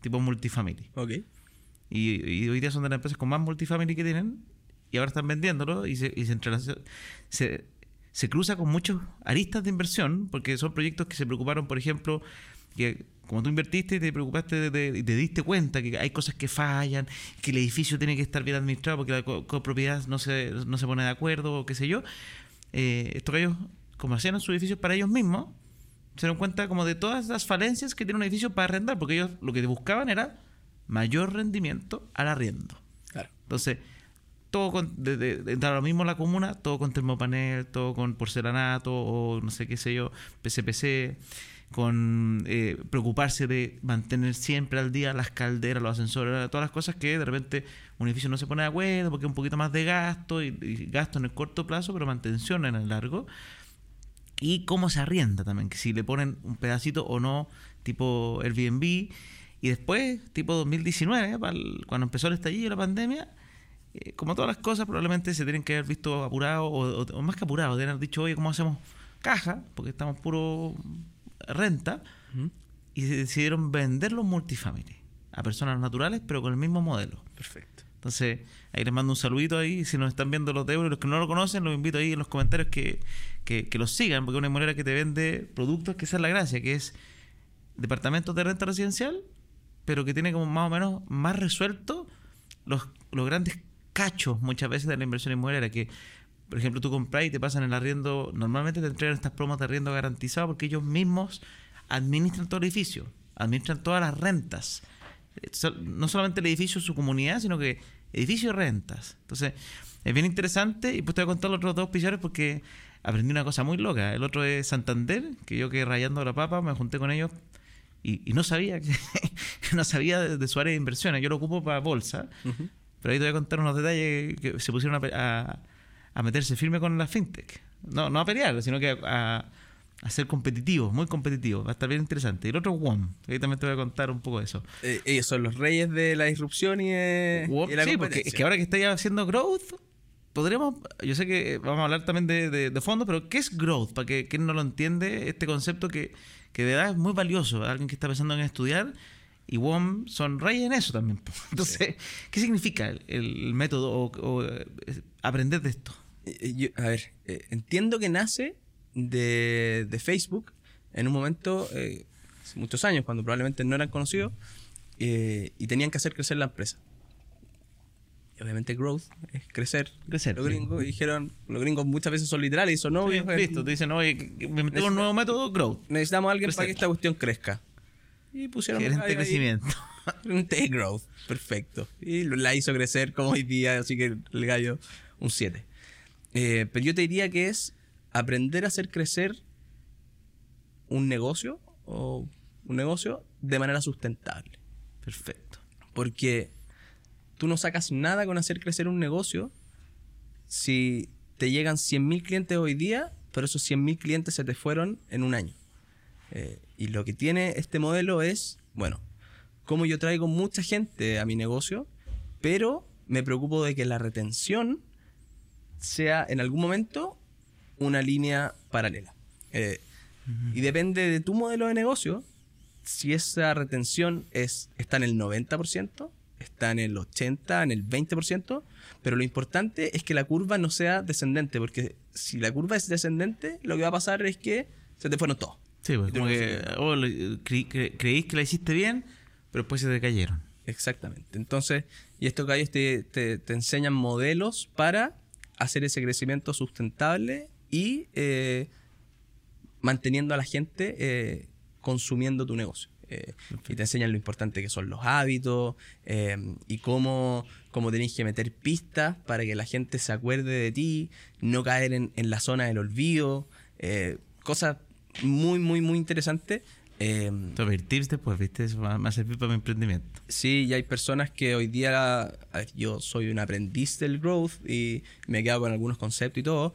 tipo multifamily. Ok. Y, y hoy día son de las empresas con más multifamily que tienen y ahora están vendiéndolo y se, y se, se, se cruza con muchos aristas de inversión porque son proyectos que se preocuparon, por ejemplo, que como tú invertiste y te preocupaste y te diste cuenta que hay cosas que fallan, que el edificio tiene que estar bien administrado porque la co- copropiedad no se, no se pone de acuerdo o qué sé yo, eh, estos gallos, como hacían sus edificios para ellos mismos, se dieron cuenta como de todas las falencias que tiene un edificio para arrendar, porque ellos lo que buscaban era mayor rendimiento al arriendo. Claro. Entonces, todo con, de, de- de- da lo mismo la comuna, todo con termopanel, todo con porcelanato o no sé qué sé yo, PCPC, con eh, preocuparse de mantener siempre al día las calderas, los ascensores, todas las cosas que de repente un edificio no se pone de acuerdo porque es un poquito más de gasto y, y gasto en el corto plazo, pero mantención en el largo. Y cómo se arrienda también, que si le ponen un pedacito o no, tipo Airbnb. Y después, tipo 2019, pa'l- cuando empezó el estallido de la pandemia, eh, como todas las cosas, probablemente se tienen que haber visto apurados, o, más que apurados, deben haber dicho, oye, ¿cómo hacemos caja? Porque estamos puro renta. Y se decidieron vender los multifamily a personas naturales, pero con el mismo modelo. Perfecto. Entonces, ahí les mando un saludito ahí. Si nos están viendo los de Euro, los que no lo conocen, los invito ahí en los comentarios que, que, que los sigan, porque es una inmobiliaria que te vende productos, que esa es la gracia, que es departamentos de renta residencial, pero que tiene como más o menos más resuelto los, los grandes cachos muchas veces de la inversión inmobiliaria, que por ejemplo tú compras y te pasan el arriendo, normalmente te entregan estas promos de arriendo garantizado porque ellos mismos administran todo el edificio, administran todas las rentas. Eh, No solamente el edificio, su comunidad, sino que edificio y rentas. Entonces, es bien interesante y pues te voy a contar los otros dos pillares porque aprendí una cosa muy loca. El otro es Santander, que yo que rayando la papa me junté con ellos y, y no sabía que no sabía de, de su área de inversiones. Yo lo ocupo para bolsa, pero ahí te voy a contar unos detalles que se pusieron a, a- a meterse firme con la fintech. No, no a pelear, sino que a, a ser competitivos, muy competitivos. Va a estar bien interesante. Y el otro WOM, ahí también te voy a contar un poco de eso. Eh, ellos son los reyes de la disrupción y, de, WOM, y la sí, porque es que ahora que estáis haciendo growth, podremos, yo sé que vamos a hablar también de, de- de fondo, pero ¿qué es growth? Para que quien no lo entiende, este concepto que, que de verdad es muy valioso. Alguien que está pensando en estudiar y WOM sonríe en eso también. Entonces, ¿qué significa el, el método o, o, eh, aprender de esto? Eh, yo- a ver, eh, entiendo que nace de, de Facebook en un momento, eh, hace muchos años, cuando probablemente no eran conocidos, eh, y tenían que hacer crecer la empresa. Obviamente growth es crecer. Crecer, Los sí. gringos dijeron, los gringos muchas veces son literales y son obvios. eh, Listo, te dicen, oye, metemos un nuevo método, growth. Necesitamos a alguien para Crecer. que esta cuestión crezca. Y pusieron Gerente de crecimiento. Gerente de growth, perfecto. Y la hizo crecer como hoy día, así que el gallo, un 7. Eh, pero yo te diría que es aprender a hacer crecer un negocio o un negocio de manera sustentable. Perfecto. Porque tú no sacas nada con hacer crecer un negocio si te llegan 100.000 clientes hoy día, pero esos 100.000 clientes se te fueron en un año. Eh, y lo que tiene este modelo es, bueno, como yo traigo mucha gente a mi negocio, pero me preocupo de que la retención sea en algún momento una línea paralela. Eh, Y depende de tu modelo de negocio, si esa retención es, está en el 90%, está en el 80%, en el 20%, pero lo importante es que la curva no sea descendente, porque si la curva es descendente, lo que va a pasar es que se te fueron todos. Sí, pues como que oh, le- cre- cre- creís que la hiciste bien, pero después se te cayeron. Exactamente. Entonces, y estos gallos te, te- te enseñan modelos para hacer ese crecimiento sustentable y eh, manteniendo a la gente eh, consumiendo tu negocio. Eh, y te enseñan lo importante que son los hábitos eh, y cómo, cómo tenés que meter pistas para que la gente se acuerde de ti, no caer en, en la zona del olvido, eh, cosas muy, muy, muy interesantes. Eh, Te voy a tips después, ¿viste? Eso va, a servir para mi emprendimiento. Sí, y hay personas que hoy día, a ver, yo soy un aprendiz del growth y me he quedado con algunos conceptos y todo,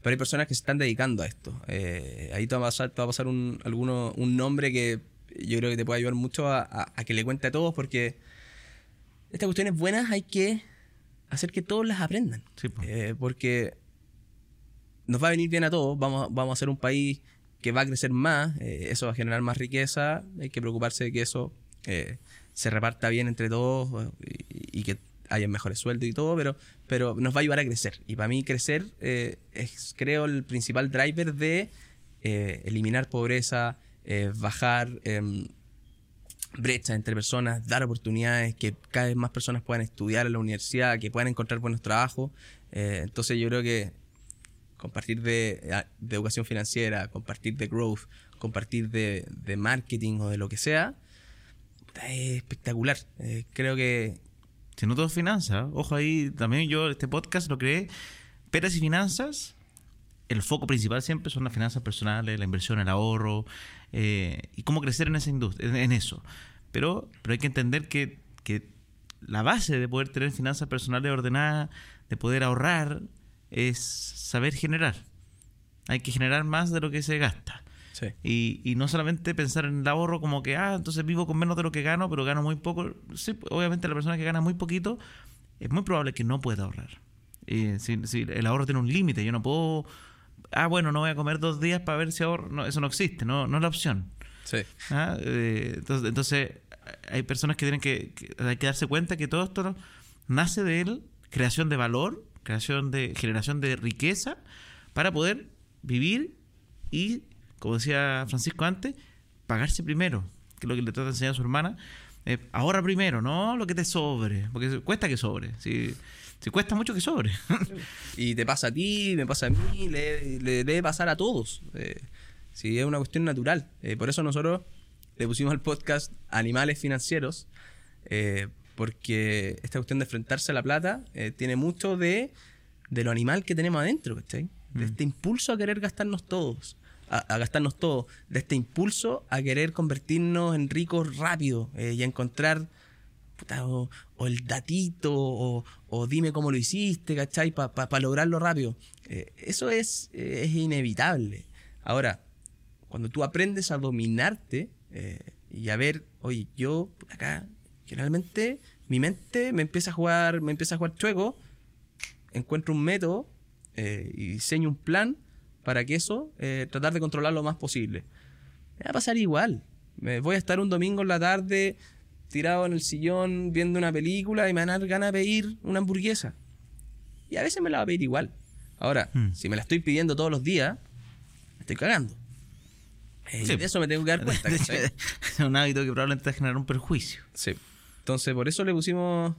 pero hay personas que se están dedicando a esto. Eh, ahí te va a pasar, te va a pasar un, alguno, un nombre que yo creo que te puede ayudar mucho a, a- a que le cuente a todos porque estas cuestiones buenas hay que hacer que todos las aprendan. Sí. Eh, porque nos va a venir bien a todos, vamos, a- vamos a ser un país que va a crecer más, eh, eso va a generar más riqueza, hay que preocuparse de que eso eh, se reparta bien entre todos y, y que haya mejores sueldos y todo, pero, pero nos va a ayudar a crecer. Y para mí crecer es, creo, el principal driver de eliminar pobreza, eh, bajar em, brechas entre personas, dar oportunidades, que cada vez más personas puedan estudiar en la universidad, que puedan encontrar buenos trabajos. Eh, entonces yo creo que compartir de, de educación financiera, compartir de growth, compartir de, marketing o de lo que sea, es espectacular. Eh, creo que Si no todo finanzas, ojo ahí, también yo este podcast lo creé, Peras y Finanzas, el foco principal siempre son las finanzas personales, la inversión, el ahorro, eh, y cómo crecer en esa industria, en, en eso. Pero, pero hay que entender que, que la base de poder tener finanzas personales ordenadas, de poder ahorrar, es saber generar. Hay que generar más de lo que se gasta. sí. Y, y no solamente pensar en el ahorro como que, ah, entonces vivo con menos de lo que gano, pero gano muy poco. Sí, obviamente la persona que gana muy poquito, es muy probable que no pueda ahorrar. Eh, si, si el ahorro tiene un límite, yo no puedo, ah, bueno, no voy a comer dos días para ver si ahorro. No, eso no existe, no, no es la opción. Sí. ¿ah? Eh, entonces, entonces, hay personas que tienen que, que- hay que darse cuenta que todo esto nace de él, creación de valor, creación de generación de riqueza para poder vivir y, como decía Francisco antes, pagarse primero, que es lo que le trata de enseñar a su hermana. Eh, ahorra primero, no lo que te sobre, porque cuesta que sobre. Si, si cuesta mucho que sobre. Y te pasa a ti, me pasa a mí, le, le debe pasar a todos. Eh, sí, es una cuestión natural. Eh, por eso nosotros le pusimos al podcast Animales Financieros, eh, porque esta cuestión de enfrentarse a la plata eh, tiene mucho de, de lo animal que tenemos adentro, ¿cachai? De este impulso a querer gastarnos todos. A, a gastarnos todo, de este impulso a querer convertirnos en ricos rápido eh, y a encontrar o, el datito, o, dime cómo lo hiciste, ¿cachai? Para lograrlo rápido. Eh, eso es, es inevitable. Ahora, cuando tú aprendes a dominarte eh, y a ver, oye, yo acá, generalmente mi mente me empieza a jugar, me empieza a jugar chueco, encuentro un método eh, y diseño un plan para que eso, eh, tratar de controlar lo más posible. Me va a pasar igual. Me voy a estar un domingo en la tarde tirado en el sillón viendo una película y me van a dar ganas de pedir una hamburguesa. Y a veces me la va a pedir igual. Ahora, Hmm. si me la estoy pidiendo todos los días, me estoy cagando. Eh, Sí. De eso me tengo que dar cuenta. es un hábito que probablemente te genera un perjuicio. Sí. Entonces, por eso le pusimos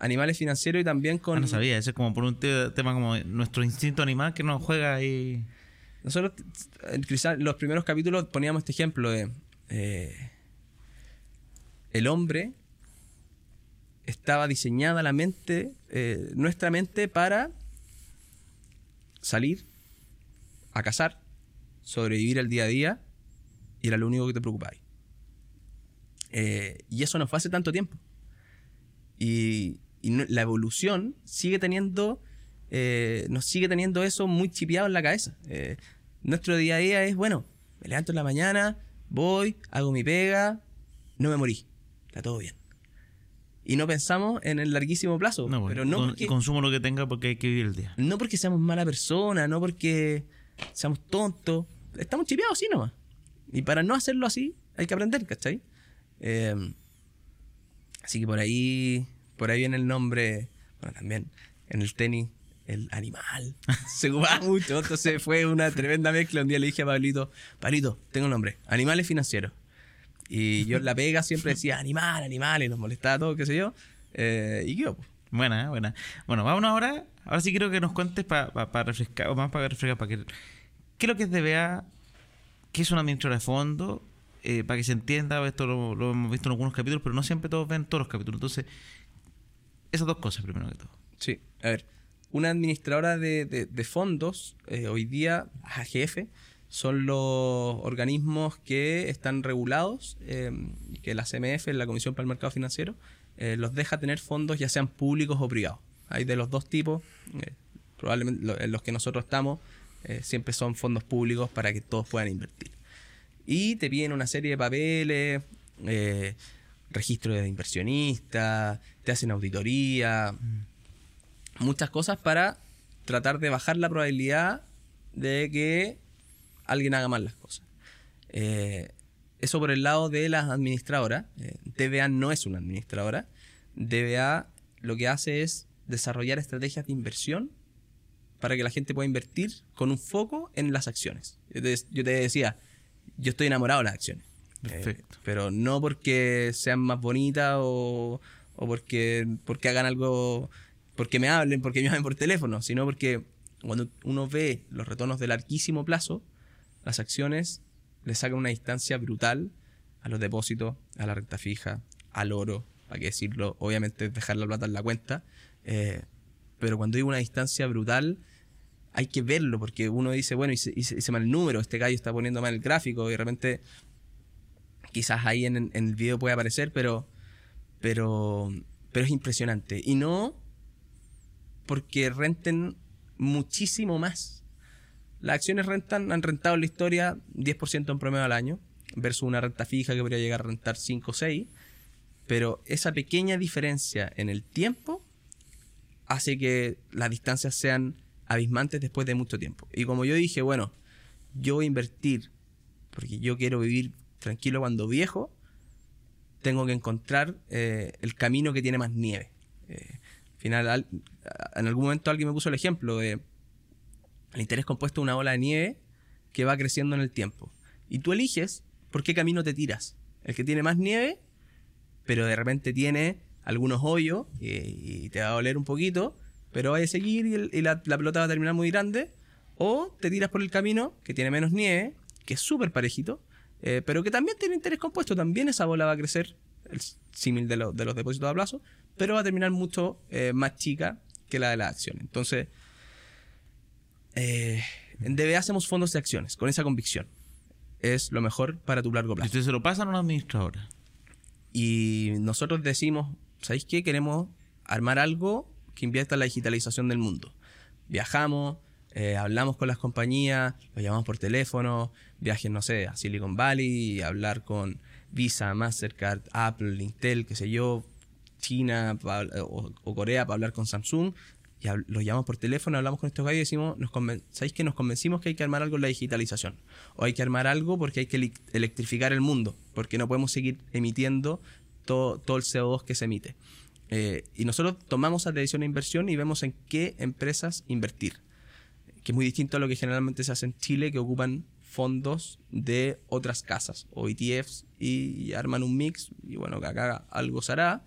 animales financieros y también con... Ah, no sabía, eso es como por un te- tema como nuestro instinto animal que nos juega ahí. Nosotros, en quizá los primeros capítulos poníamos este ejemplo de... eh, el hombre estaba diseñada la mente, eh, nuestra mente, para salir, a cazar, sobrevivir el día a día, y era lo único que te preocupaba. Eh, y eso no fue hace tanto tiempo. Y, la evolución sigue teniendo, eh, nos sigue teniendo eso muy chipeado en la cabeza. Nuestro día a día es, bueno, me levanto en la mañana, voy, hago mi pega, no me morí, está todo bien. Y no pensamos en el larguísimo plazo. No, pero bueno, no con- porque, consumo lo que tenga porque hay que vivir el día. no porque seamos mala persona, no porque seamos tontos. Estamos chipeados así nomás. Y para no hacerlo así, hay que aprender, ¿cachai? Eh, así que por ahí, por ahí viene el nombre, bueno, también en el tenis, el animal. Se ocupaba mucho, entonces fue una tremenda mezcla. Un día le dije a Pablito, Pablito, tengo un nombre, animales financieros. Y yo en la pega siempre decía animal, animal, y nos molestaba todo, qué sé yo. Eh, y yo, pues, Buena, buena. Bueno, vámonos ahora. Ahora sí quiero que nos cuentes para refrescar, o más para refrescar, para que. ¿Qué es lo que es DBA? ¿Qué es una administradora de fondo? Eh, para que se entienda, esto lo, lo hemos visto en algunos capítulos, pero no siempre todos ven todos los capítulos. Entonces, esas dos cosas primero que todo. Sí, a ver, una administradora de, de- de fondos, eh, hoy día, AGF, son los organismos que están regulados, eh, que la CMF, la Comisión para el Mercado Financiero, eh, los deja tener fondos ya sean públicos o privados. Hay de los dos tipos, eh, probablemente lo- en los que nosotros estamos, siempre son fondos públicos para que todos puedan invertir. Y te piden una serie de papeles, registro de inversionista, te hacen auditoría, muchas cosas para tratar de bajar la probabilidad de que alguien haga mal las cosas. Eh, eso por el lado de las administradoras. Eh, DBA no es una administradora. DBA lo que hace es desarrollar estrategias de inversión para que la gente pueda invertir con un foco en las acciones. Yo te, yo te decía, yo estoy enamorado de las acciones. Perfecto. Eh, pero no porque sean más bonitas o, o porque, porque hagan algo, porque me hablen, porque me llamen por teléfono, sino porque cuando uno ve los retornos de larguísimo plazo, las acciones le sacan una distancia brutal a los depósitos, a la renta fija, al oro, para qué decirlo, obviamente dejar la plata en la cuenta, eh, pero cuando digo una distancia brutal, hay que verlo, porque uno dice, bueno, hice, hice- mal el número, este gallo está poniendo mal el gráfico, y de repente quizás ahí en, en el video puede aparecer, pero, pero, pero es impresionante. Y no porque renten muchísimo más. Las acciones rentan, han rentado en la historia 10% en promedio al año, versus una renta fija que podría llegar a rentar 5 o 6. Pero esa pequeña diferencia en el tiempo hace que las distancias sean abismantes después de mucho tiempo. Y como yo dije, bueno, yo voy a invertir porque yo quiero vivir tranquilo cuando viejo, tengo que encontrar eh, el camino que tiene más nieve. Eh, al final, al- en algún momento alguien me puso el ejemplo de el interés compuesto de una ola de nieve que va creciendo en el tiempo. Y tú eliges por qué camino te tiras. El que tiene más nieve, pero de repente tiene algunos hoyos y, y te va a doler un poquito, pero vas a seguir y, la, la pelota va a terminar muy grande. O te tiras por el camino que tiene menos nieve, que es súper parejito, eh, pero que también tiene interés compuesto. También esa bola va a crecer, el símil de, lo- de los depósitos a plazo, pero va a terminar mucho eh, más chica que la de las acciones. Entonces, eh, en DBA hacemos fondos de acciones, con esa convicción. Es lo mejor para tu largo Y plazo. ustedes se lo pasan a una administradora. Y nosotros decimos, ¿sabéis qué? Queremos armar algo que invierta en la digitalización del mundo. Viajamos, eh, hablamos con las compañías, los llamamos por teléfono, viajes, no sé, a Silicon Valley, hablar con Visa, Mastercard, Apple, Intel, qué sé yo, China pa- o, o Corea para hablar con Samsung. Y los llamamos por teléfono, hablamos con estos gallos y decimos, nos ¿sabéis que nos convencimos que hay que armar algo en la digitalización? O hay que armar algo porque hay que elec- electrificar el mundo, porque no podemos seguir emitiendo todo, todo el CO2 que se emite. Eh, y nosotros tomamos esa decisión de inversión y vemos en qué empresas invertir, que es muy distinto a lo que generalmente se hace en Chile, que ocupan fondos de otras casas o ETFs y, arman un mix y bueno, que acá algo se hará.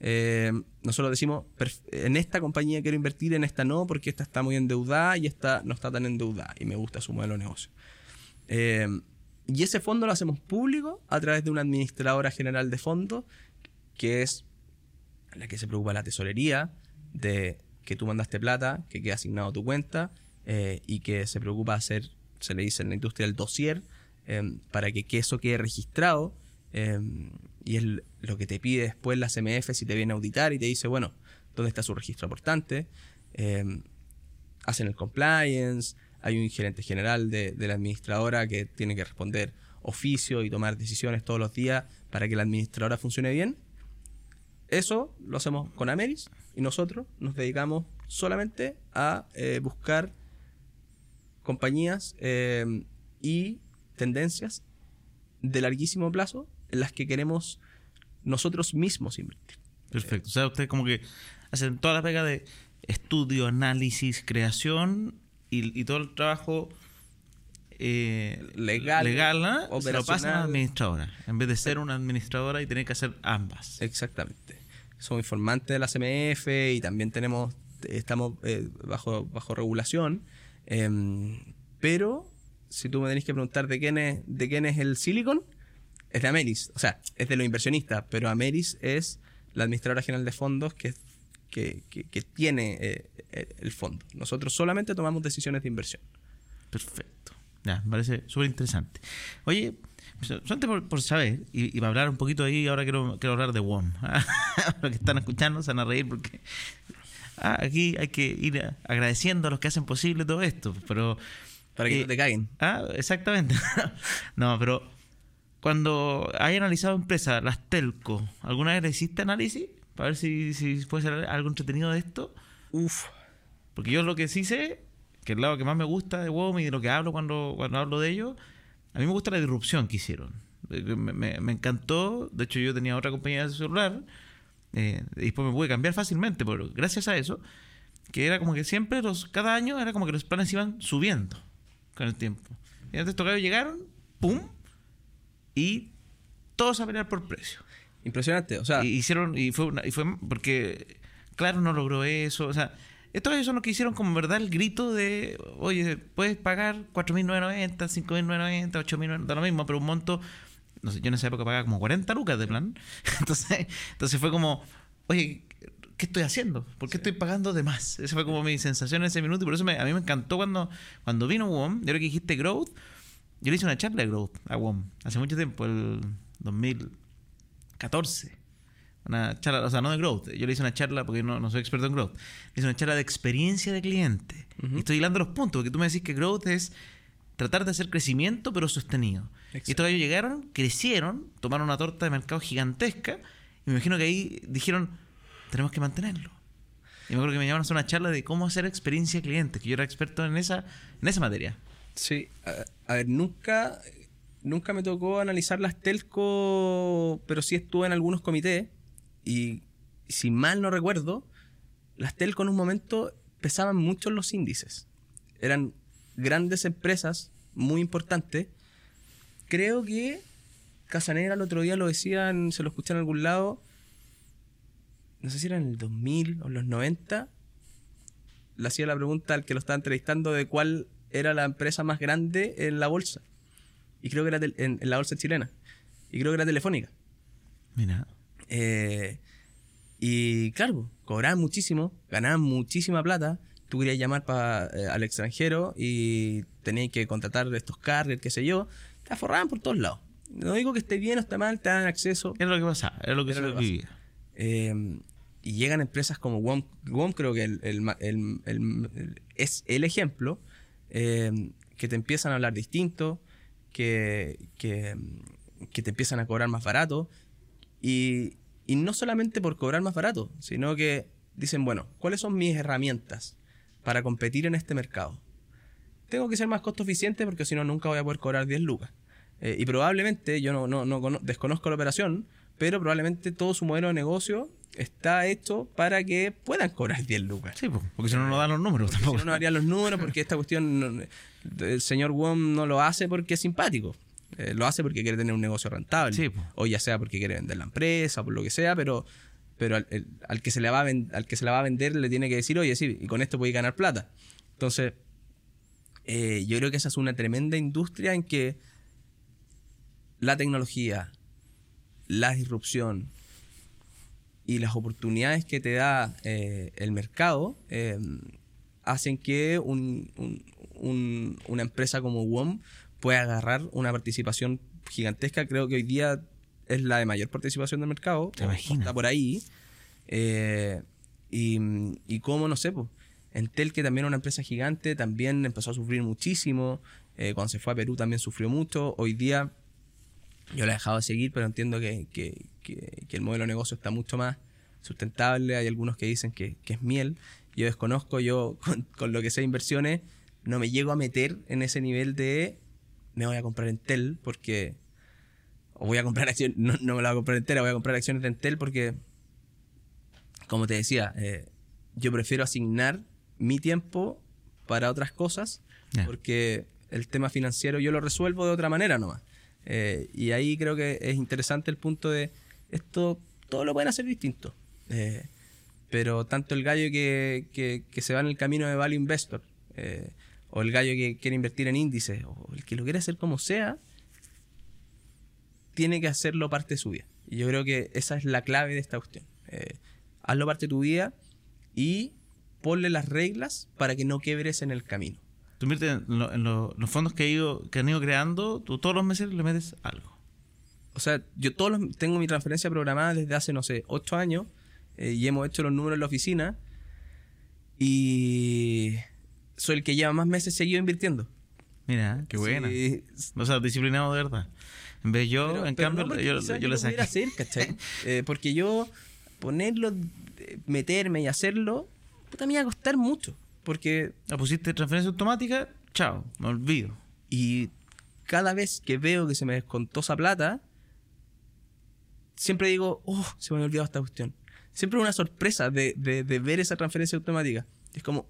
Eh, nosotros decimos, "Perf- en esta compañía quiero invertir, en esta no, porque esta está muy endeudada y esta no está tan endeudada y me gusta su modelo de negocio. Eh, y ese fondo lo hacemos público a través de una administradora general de fondos, que es la que se preocupa la tesorería, de que tú mandaste plata, que queda asignado a tu cuenta, eh, y que se preocupa hacer, se le dice en la industria, el dossier, para que, que eso quede registrado. Y es lo que te pide después la CMF si te viene a auditar y te dice, bueno, ¿dónde está su registro aportante? Eh, hacen el compliance, hay un gerente general de, de la administradora que tiene que responder oficio y tomar decisiones todos los días para que la administradora funcione bien. Eso lo hacemos con Ameris y nosotros nos dedicamos solamente a eh, buscar compañías eh, y tendencias de larguísimo plazo en las que queremos nosotros mismos invertir. Perfecto. O sea, ustedes como que hacen toda la pega de estudio, análisis, creación y, y todo el trabajo eh, Legal, legal ¿ah? se lo pasan a la administradora. En vez de ser una administradora y tener que hacer ambas. Exactamente. Somos informantes de la CMF y también tenemos, estamos eh, bajo, bajo regulación. Em, pero si tú me tenés que preguntar de quién es, de quién es el Silicon, es de Ameris. O sea, es de los inversionistas, pero Ameris es la administradora general de fondos que, que, que- que tiene eh, eh, el fondo. Nosotros solamente tomamos decisiones de inversión. Perfecto. Ya, me parece súper interesante. Oye, solamente por, por saber, y, y para hablar un poquito ahí, ahora quiero, quiero hablar de WOM. los que están escuchando se van a reír porque ah, aquí hay que ir agradeciendo a los que hacen posible todo esto. Pero Para que Eh, no te caguen. Ah, exactamente. no, pero cuando hay analizado empresas, las telco, ¿alguna vez le hiciste análisis? Para ver si, si puede ser algo entretenido de esto. Uf. Porque yo lo que sí sé, que es el lado que más me gusta de WOM y de lo que hablo cuando, cuando hablo de ello, a mí me gusta la disrupción que hicieron. Eh, Me, me- me encantó. De hecho, yo tenía otra compañía de celular. eh, y después me pude cambiar fácilmente, pero gracias a eso, que era como que siempre, los cada año, era como que los planes iban subiendo con el tiempo. Y antes gallos llegaron, ¡pum! Y todos a pelear por precio. Impresionante. O sea, Y hicieron, y fue, una- y fue porque, claro, no logró eso. O sea, estos son los que hicieron como verdad el grito de, oye, puedes pagar 4.990, 5.990, 8.990, da lo mismo, pero un monto, no sé, yo en esa época pagaba como 40 lucas de plan. Entonces, entonces fue como, oye, ¿qué estoy haciendo? ¿Por qué estoy pagando de más? Esa fue como mi sensación en ese minuto y por eso me- a mí me encantó cuando, cuando vino WOM, yo creo que dijiste Growth, yo le hice una charla de Growth a WOM hace mucho tiempo, el 2014. Una charla, o sea, no de growth. Yo le hice una charla, porque no, no soy experto en growth. Le hice una charla de experiencia de cliente. Y estoy hilando los puntos, porque tú me decís que growth es tratar de hacer crecimiento, pero sostenido. Exacto. Y estos gallos llegaron, crecieron, tomaron una torta de mercado gigantesca, y me imagino que ahí dijeron, tenemos que mantenerlo. Y me acuerdo que me llamaron a hacer una charla de cómo hacer experiencia de cliente, que yo era experto en esa, en esa materia. Sí, a, ver, nunca, nunca me tocó analizar las telco, pero sí estuve en algunos comités y si mal no recuerdo, las telco en un momento pesaban mucho los índices. Eran grandes empresas, muy importantes. Creo que Casanera el otro día lo decían, se lo escuché en algún lado, no sé si era en el 2000 o los 90, le hacía la pregunta al que lo estaba entrevistando de cuál era la empresa más grande en la bolsa. Y creo que era en, en la bolsa chilena. Y creo que era Telefónica. Mira. Eh, y claro, cobraban muchísimo, ganaban muchísima plata. Tú querías llamar pa- eh, al extranjero y tenías que contratar estos carriers, qué sé yo. Te aforraban por todos lados. No digo que esté bien o esté mal, te dan acceso. Era lo que pasaba, era lo que se vivía. Eh, y llegan empresas como WOM. WOM creo que el- el ma- el- el- el- es el ejemplo eh, que te empiezan a hablar distinto, que, que, que te empiezan a cobrar más barato. Y, y no solamente por cobrar más barato, sino que dicen, bueno, ¿cuáles son mis herramientas para competir en este mercado? Tengo que ser más costo eficiente porque si no nunca voy a poder cobrar 10 lucas. Eh, y probablemente, yo no, no, no cono- desconozco la operación, pero probablemente todo su modelo de negocio está hecho para que puedan cobrar 10 lucas. Sí, po, porque si no, no dan los números Si tampoco. no, no haría los números porque esta cuestión, no- el señor Wong no lo hace porque es simpático. Eh, lo hace porque quiere tener un negocio rentable. Sí, o ya sea porque quiere vender la empresa, por lo que sea, pero, pero al, el- al que se la va a al que se la va a vender le tiene que decir, oye, sí, y con esto podéis ganar plata. Entonces, eh, yo creo que esa es una tremenda industria en que la tecnología, la disrupción y las oportunidades que te da eh, el mercado eh, hacen que un- un- un- una empresa como WOM pueda agarrar una participación gigantesca. Creo que hoy día es la de mayor participación del mercado. ¿Te imaginas? Está por ahí. Eh, y, y cómo, no sé, pues, Entel, que también es una empresa gigante, también empezó a sufrir muchísimo. Eh, cuando se fue a Perú también sufrió mucho. Hoy día yo la he dejado de seguir, pero entiendo que, que- que- que el modelo de negocio está mucho más sustentable. Hay algunos que dicen que, que es miel. Yo desconozco, yo con, con lo que de inversiones, no me llego a meter en ese nivel de me voy a comprar Entel porque... O voy a comprar acciones, no, no me la voy a comprar entera, voy a comprar acciones de Entel porque, como te decía, eh, yo prefiero asignar mi tiempo para otras cosas porque el tema financiero yo lo resuelvo de otra manera nomás. Eh, y ahí creo que es interesante el punto de esto, todo lo pueden hacer distinto. Eh, pero tanto el gallo que, que- se va en el camino de Value Investor, eh, o el gallo que quiere invertir en índices, o el que lo quiere hacer como sea, tiene que hacerlo parte de su vida. Y yo creo que esa es la clave de esta cuestión. Eh, hazlo parte de tu vida y ponle las reglas para que no quebres en el camino. Tú inviertes en, lo- en lo- los fondos que, he ido, que han ido creando, tú todos los meses le metes algo. O sea, yo todos los- tengo mi transferencia programada desde hace, no sé, ocho años eh, y hemos hecho los números en la oficina y soy el que lleva más meses seguido invirtiendo. Mira, qué buena. Sí, O sea, disciplinado de verdad. En vez yo, pero- en pero cambio, no yo, quizás yo lo saqué. hacer, ¿cachai? Eh, porque yo ponerlo, eh, meterme y hacerlo, puta, me iba a costar mucho. Porque La pusiste transferencia automática, chao, me olvido. Y cada vez que veo que se me descontó esa plata, siempre digo, oh, se me había olvidado esta cuestión. Siempre una sorpresa de, de- de ver esa transferencia automática. Es como.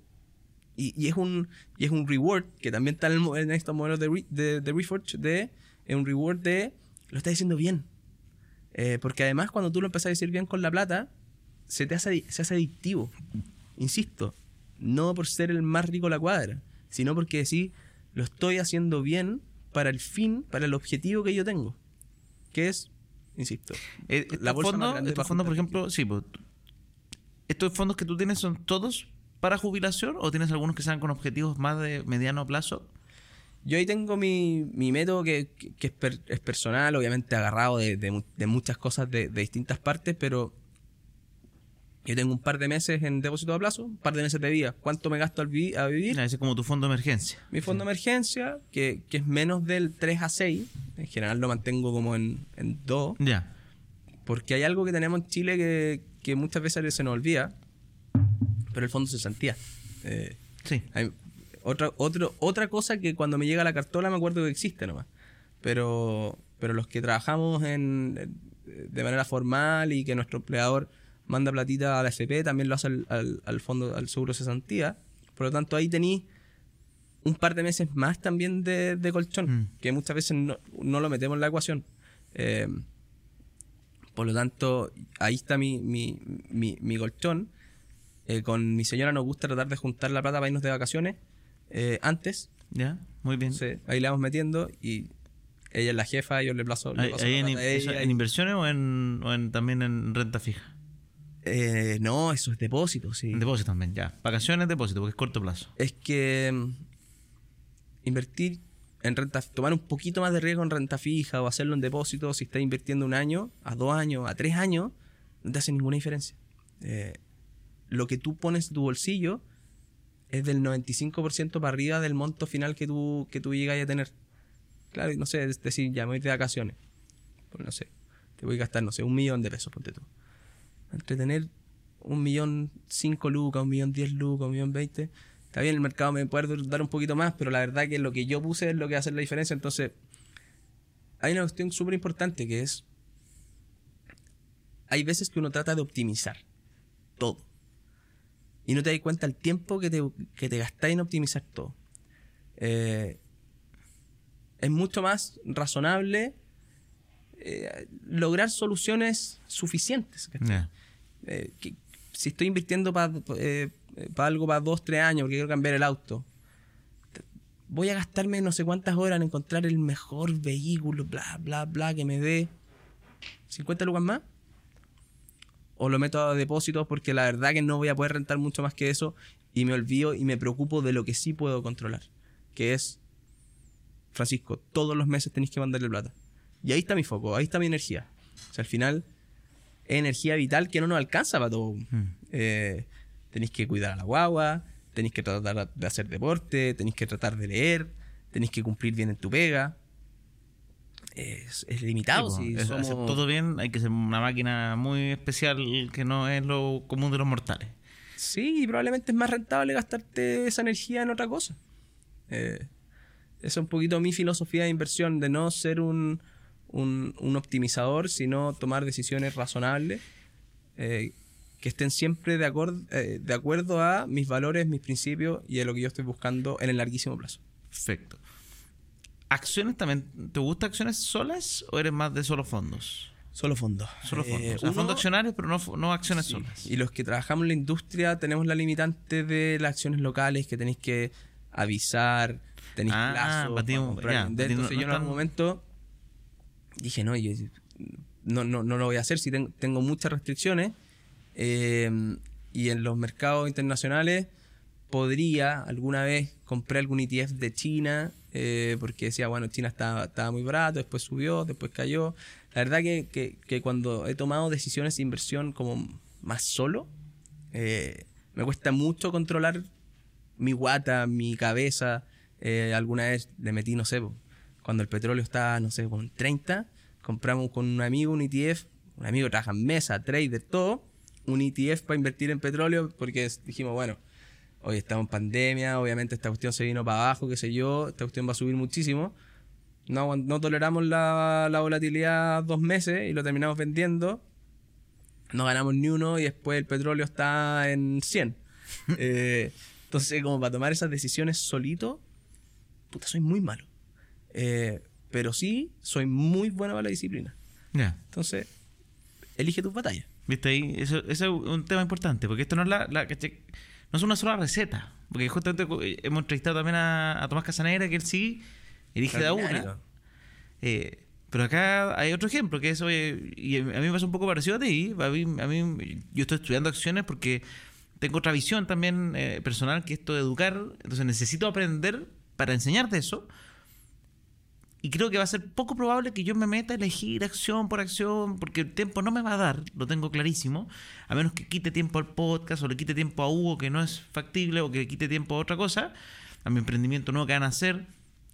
Y, y es un y es un reward que también está en, el en estos modelos de, re- de, de Reforge de es un reward de lo estás diciendo bien. Eh, porque además cuando tú lo empezás a decir bien con la plata, se te hace, se hace adictivo. Insisto, no por ser el más rico de la cuadra, sino porque decís, lo estoy haciendo bien para el fin, para el objetivo que yo tengo. Que es, insisto, Eh, La bolsa más fondos, grande estos fondos, por ejemplo, sí, pues, ¿estos fondos que tú tienes son todos para jubilación o tienes algunos que sean con objetivos más de mediano plazo? Yo ahí tengo mi, mi método que, que- es, per- es personal, obviamente agarrado de, de de muchas cosas de, de distintas partes, pero yo tengo un par de meses en depósito a plazo, un par de meses de vida. ¿Cuánto me gasto al vi- a vivir? Mira, ese es como tu fondo de emergencia. Mi fondo de emergencia, que, que es menos del 3 a 6, en general lo mantengo como en, en 2, Ya. porque hay algo que tenemos en Chile que, que muchas veces se nos olvida, pero el fondo se sentía. Eh, Sí. hay otra, otro, otra cosa que cuando me llega la cartola me acuerdo que existe nomás. Pero, pero los que trabajamos en, de manera formal y que nuestro empleador manda platita a la FP, también lo hace al, al- al fondo, al seguro cesantía. Por lo tanto, ahí tení un par de meses más también de, de colchón, Mm. que muchas veces no, no lo metemos en la ecuación. Eh, por lo tanto, ahí está mi, mi, mi, mi colchón. Eh, con mi señora nos gusta tratar de juntar la plata para irnos de vacaciones eh, antes. Ya, muy bien. Entonces, ahí la vamos metiendo y ella es la jefa, yo le plazo, le ¿Ahí, paso ahí la en, ella inversiones o, en, o en- también en renta fija? Eh, no, eso es depósito, sí. Depósito también, ya. Vacaciones, depósito, porque es corto plazo. es que mm, invertir en renta, tomar un poquito más de riesgo en renta fija o hacerlo en depósito, si estás invirtiendo un año, a dos años, a tres años, no te hace ninguna diferencia. Eh, lo que tú pones en tu bolsillo es del 95% para arriba del monto final que tú, que tú llegas a tener. Claro, no sé, es decir, ya me voy de vacaciones. Pues no sé, te voy a gastar, no sé, un millón de pesos, ponte tú. Entre tener un millón cinco lucas, un millón diez lucas, un millón veinte. Está bien, el mercado me puede dar un poquito más, pero la verdad que lo que yo puse es lo que va a hacer la diferencia. Entonces, hay una cuestión súper importante que es, hay veces que uno trata de optimizar todo. Y no te das cuenta el tiempo que te, que te gastáis en optimizar todo. Eh, es mucho más razonable eh, lograr soluciones suficientes. Eh, que- si estoy invirtiendo para algo para dos, tres años porque quiero cambiar el auto, voy a gastarme no sé cuántas horas en encontrar el mejor vehículo, bla, bla, bla, que me dé 50 lucas más. O lo meto a depósitos porque la verdad que no voy a poder rentar mucho más que eso y me olvido y me preocupo de lo que sí puedo controlar, que es, Francisco, todos los meses tenéis que mandarle plata. Y ahí está mi foco, ahí está mi energía. O sea, al final energía vital que no nos alcanza para todo. Mm. Eh, tenéis que cuidar a la guagua, tenéis que tratar de hacer deporte, tenéis que tratar de leer, tenéis que cumplir bien en tu pega. Es, es limitado. Sí, si po, es- somos- hacer todo bien, hay que ser una máquina muy especial que no es lo común de los mortales. Sí, y probablemente es más rentable gastarte esa energía en otra cosa. Eh, esa es un poquito mi filosofía de inversión, de no ser un, un, un optimizador, sino tomar decisiones razonables eh, que estén siempre de, acor- eh, de acuerdo a mis valores, mis principios y a lo que yo estoy buscando en el larguísimo plazo. Perfecto. ¿Acciones también? ¿Te gustan acciones solas o eres más de solo fondos? Solo fondos. Solo fondos. Eh, o sea, uno- fondos accionarios, pero no, no acciones Sí. solas. Y los que trabajamos en la industria tenemos la limitante de las acciones locales que tenéis que avisar, tenéis Ah, plazo para comprar Entonces no yo en algún momento dije, no, yo- no, no, no lo voy a hacer si ten- tengo muchas restricciones. eh, y en los mercados internacionales podría alguna vez comprar algún ETF de China, eh, porque decía, bueno, China estaba, estaba muy barato, después subió, después cayó. La verdad que, que- que cuando he tomado decisiones de inversión como más solo, eh, me cuesta mucho controlar mi guata, mi cabeza. Eh, alguna vez le metí, no sé, cuando el petróleo estaba, no sé, con 30, compramos con un amigo un ETF, un amigo trabaja en mesa, trader, todo, un ETF para invertir en petróleo, porque dijimos, bueno, hoy estamos en pandemia, obviamente esta cuestión se vino para abajo, qué sé yo, esta cuestión va a subir muchísimo. No, no toleramos la, la volatilidad dos meses y lo terminamos vendiendo. No ganamos ni uno y después el petróleo está en 100. Eh, entonces, como para tomar esas decisiones solito, puta, soy muy malo. Eh, pero sí, soy muy bueno para la disciplina. Ya. Entonces, elige tus batallas. ¿Viste ahí? Eso, eso es un tema importante, porque esto no es la, la no es una sola receta. Porque justamente eh, hemos entrevistado también a, a Tomás Casanegra, que él sí elige de a una. Eh, pero acá hay otro ejemplo, que es, oye, y a mí me pasa un poco parecido a ti. A mí, a mí- yo estoy estudiando acciones porque tengo otra visión también eh, personal, que esto de educar. Entonces necesito aprender para enseñarte eso. Y creo que va a ser poco probable que yo me meta a elegir acción por acción, porque el tiempo no me va a dar, lo tengo clarísimo, a menos que quite tiempo al podcast o le quite tiempo a Hugo, que no es factible, o que le quite tiempo a otra cosa, a mi emprendimiento nuevo que van a hacer.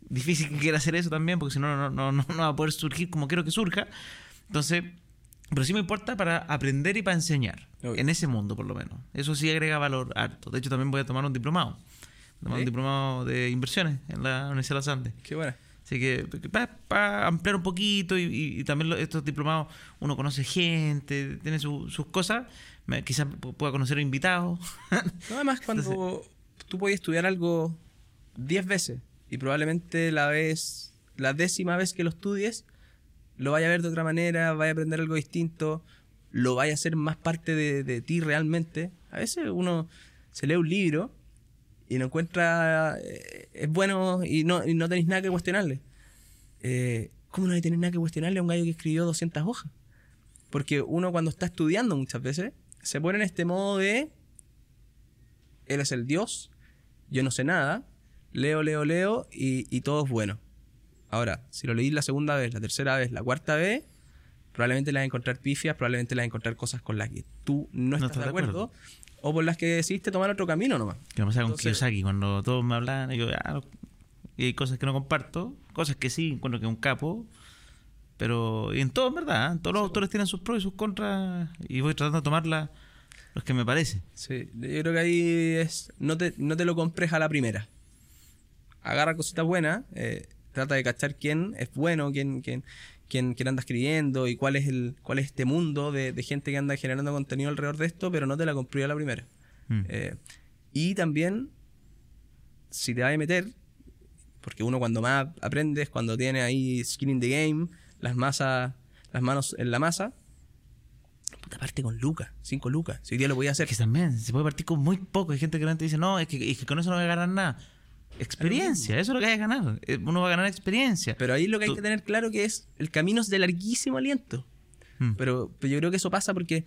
Difícil que quiera hacer eso también, porque si no, no, no, no, va a poder surgir como quiero que surja. Entonces, pero sí me importa para aprender y para enseñar, Obvio. en ese mundo por lo menos. Eso sí agrega valor harto. De hecho, también voy a tomar un diplomado. Voy a tomar ¿Sí? un diplomado de inversiones en la Universidad de los Andes. Qué buena. Así que para ampliar un poquito y, y- y también lo- estos diplomados, uno conoce gente, tiene su- sus cosas, quizás pu- pueda conocer invitados. No, además, cuando tú puedes estudiar algo 10 veces y probablemente la vez, la décima vez que lo estudies, lo vaya a ver de otra manera, vaya a aprender algo distinto, lo vaya a hacer más parte de, de ti realmente. A veces uno se lee un libro y no encuentra, eh, es bueno y no, y no tenéis nada que cuestionarle. Eh, ¿Cómo no hay tener nada que cuestionarle a un gallo que escribió 200 hojas? Porque uno cuando está estudiando muchas veces se pone en este modo de él es el Dios, yo no sé nada, leo, leo, leo y, y todo es bueno. Ahora, si lo leí la segunda vez, la tercera vez, la cuarta vez, probablemente le vas a encontrar pifias, probablemente le vas a encontrar cosas con las que tú no, estás, de acuerdo, o por las que decidiste tomar otro camino nomás. Que me pasa con Entonces- Kiyosaki, cuando todos me hablan, y yo, ah, y hay cosas que no comparto, cosas que sí encuentro que es un capo, pero y en todo, en verdad, ¿eh? todos los autores tienen sus pros y sus contras, y voy tratando de tomarla los que me parece. Sí, yo creo que ahí es. No te, no te lo compres a la primera. Agarra cositas buenas, eh, trata de cachar quién es bueno, quién, quién, quién, quién anda escribiendo y cuál es el cuál es este mundo de, de gente que anda generando contenido alrededor de esto, pero no te la compré a la primera. Mm. Eh, y también, si te vas a meter, porque uno cuando más aprende es cuando tiene ahí skin in the game, las masas, las manos en la masa, puta parte con lucas, 5 lucas. Si hoy día lo voy a hacer. que también se puede partir con muy poco. Hay gente que realmente dice, no, es que, es que con eso no voy a ganar nada. Experiencia, eso es lo que hay que ganar. Eh, Uno va a ganar experiencia. Pero ahí lo que hay que tener claro que es el camino es de larguísimo aliento. Mm. Pero, pero yo creo que eso pasa porque,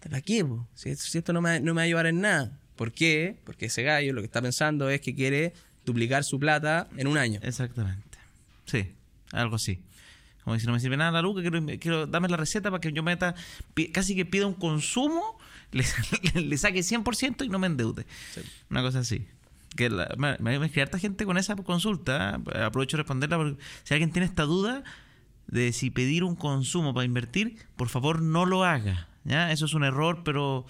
¿para qué? Si, si esto no me, no me va a ayudar en nada. ¿Por qué? Porque ese gallo lo que está pensando es que quiere duplicar su plata en un año. Exactamente. Sí, algo así. Como si no me sirve nada la luca, quiero, quiero dame la receta para que yo meta, casi que pida un consumo, le, le saque 100% y no me endeude. Sí. Una cosa así. Que la- me, me, harta gente con esa consulta. Aprovecho de responderla porque si alguien tiene esta duda de si pedir un consumo para invertir, por favor no lo haga. ¿ya? Eso es un error, pero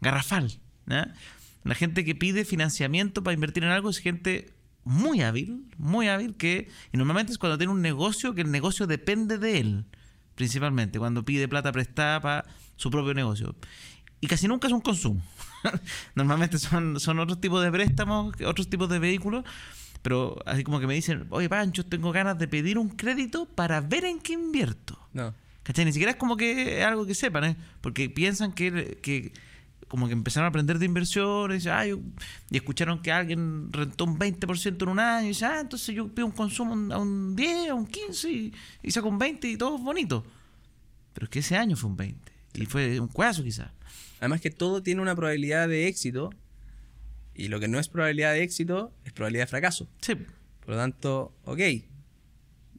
garrafal. La gente que pide financiamiento para invertir en algo es gente muy hábil, muy hábil, que y normalmente es cuando tiene un negocio que el negocio depende de él, principalmente, cuando pide plata prestada para su propio negocio. Y casi nunca es un consumo. Normalmente son, son otros tipos de préstamos, otros tipos de vehículos, pero así como que me dicen, oye Pancho, tengo ganas de pedir un crédito para ver en qué invierto. No. ¿Cachai? Ni siquiera es como que es algo que sepan, ¿eh? Porque piensan que, que como que empezaron a aprender de inversiones ah, yo- y escucharon que alguien rentó un 20% en un año y dicen, ah, entonces yo pido un consumo a un 10, a un 15 y, y saco un 20 y todo es bonito. Pero es que ese año fue un 20 y fue un cuazo quizás. Además que todo tiene una probabilidad de éxito y lo que no es probabilidad de éxito es probabilidad de fracaso. Sí, Por lo tanto, ok,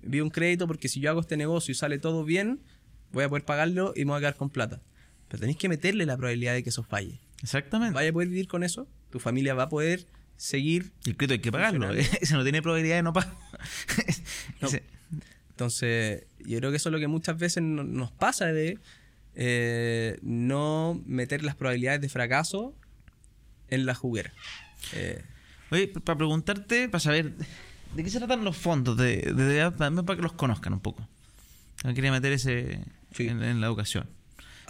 vi un crédito porque si yo hago este negocio y sale todo bien, voy a poder pagarlo y me voy a quedar con plata. Pero tenéis que meterle la probabilidad de que eso falle. exactamente. ¿Vaya a poder vivir con eso? ¿Tu familia va a poder seguir? Y el crédito hay que pagarlo. Funcionando. Ese no tiene probabilidad de no pagar. No. Entonces, yo creo que eso es lo que muchas veces no- nos pasa de eh, no meter las probabilidades de fracaso en la juguera. Eh, Oye, para preguntarte, para saber, ¿de qué se tratan los fondos? De, de- de- también para que los conozcan un poco. Yo quería meter ese Sí. en, en la educación.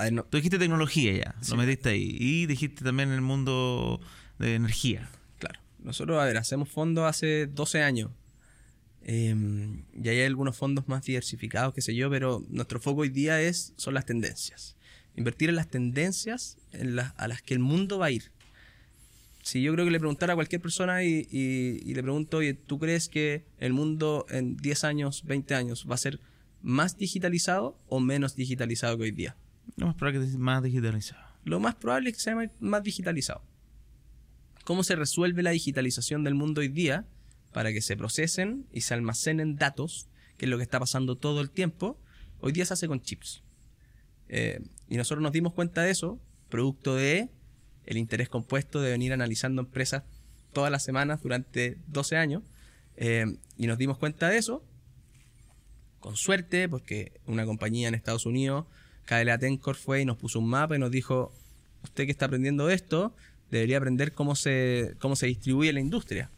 ver, no- Tú dijiste tecnología ya, Sí. lo metiste ahí. Y dijiste también el mundo de energía. Claro. Nosotros, a ver, hacemos fondos hace 12 años. Eh, y hay algunos fondos más diversificados, qué sé yo, pero nuestro foco hoy día es, son las tendencias. Invertir en las tendencias en las- a las que el mundo va a ir. Si yo creo que le preguntara a cualquier persona y, y- y le pregunto, oye, ¿tú crees que el mundo en 10 años, 20 años va a ser más digitalizado o menos digitalizado que hoy día? Lo más probable que esté más digitalizado. lo más probable es que sea más digitalizado. ¿Cómo se resuelve la digitalización del mundo hoy día para que se procesen y se almacenen datos, que es lo que está pasando todo el tiempo? Hoy día se hace con chips. Eh, y nosotros nos dimos cuenta de eso, producto de el interés compuesto de venir analizando empresas todas las semanas durante 12 años. Eh, y nos dimos cuenta de eso, con suerte, porque una compañía en Estados Unidos, KLA Tencor, fue y nos puso un mapa y nos dijo, usted que está aprendiendo esto, debería aprender cómo se, cómo se distribuye la industria.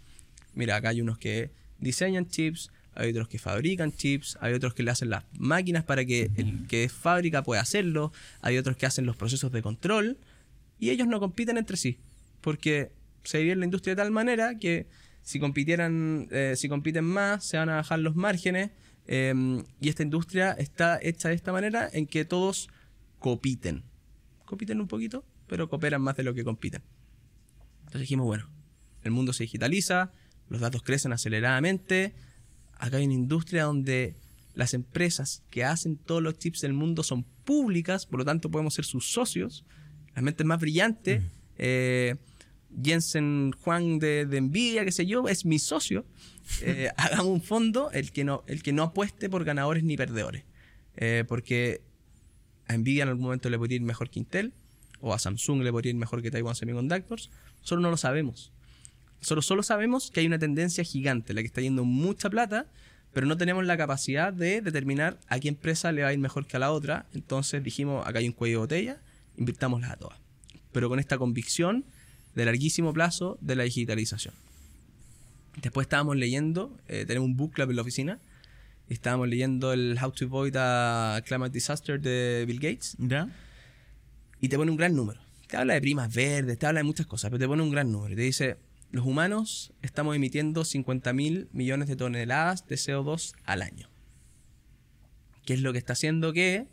Mira, acá hay unos que diseñan chips, hay otros que fabrican chips, hay otros que le hacen las máquinas para que el que es fábrica pueda hacerlo, hay otros que hacen los procesos de control, y ellos no compiten entre sí, porque se divide la industria de tal manera que si compitieran, eh, si compiten más, se van a bajar los márgenes, eh, y esta industria está hecha de esta manera en que todos compiten. Compiten un poquito, pero cooperan más de lo que compiten. Entonces dijimos, bueno, el mundo se digitaliza, los datos crecen aceleradamente, acá hay una industria donde las empresas que hacen todos los chips del mundo son públicas, por lo tanto podemos ser sus socios, las mentes más brillantes, eh, Jensen Juan de, de Nvidia, qué sé yo, es mi socio. Eh, hagamos un fondo el que, no, el que no apueste por ganadores ni perdedores. Eh, porque a Nvidia en algún momento le podría ir mejor que Intel, o a Samsung le podría ir mejor que Taiwan Semiconductors. Solo no lo sabemos. Solo, solo sabemos que hay una tendencia gigante, la que está yendo mucha plata, pero no tenemos la capacidad de determinar a qué empresa le va a ir mejor que a la otra. Entonces dijimos, acá hay un cuello de botella, invirtámoslas a todas. pero con esta convicción de larguísimo plazo de la digitalización. Después estábamos leyendo, eh, tenemos un book club en la oficina, estábamos leyendo el How to Avoid a Climate Disaster de Bill Gates, ¿Ya? y te pone un gran número. Te habla de primas verdes, te habla de muchas cosas, pero te pone un gran número. Y te dice, los humanos estamos emitiendo 50 mil millones de toneladas de CO2 al año. ¿Qué es lo que está haciendo que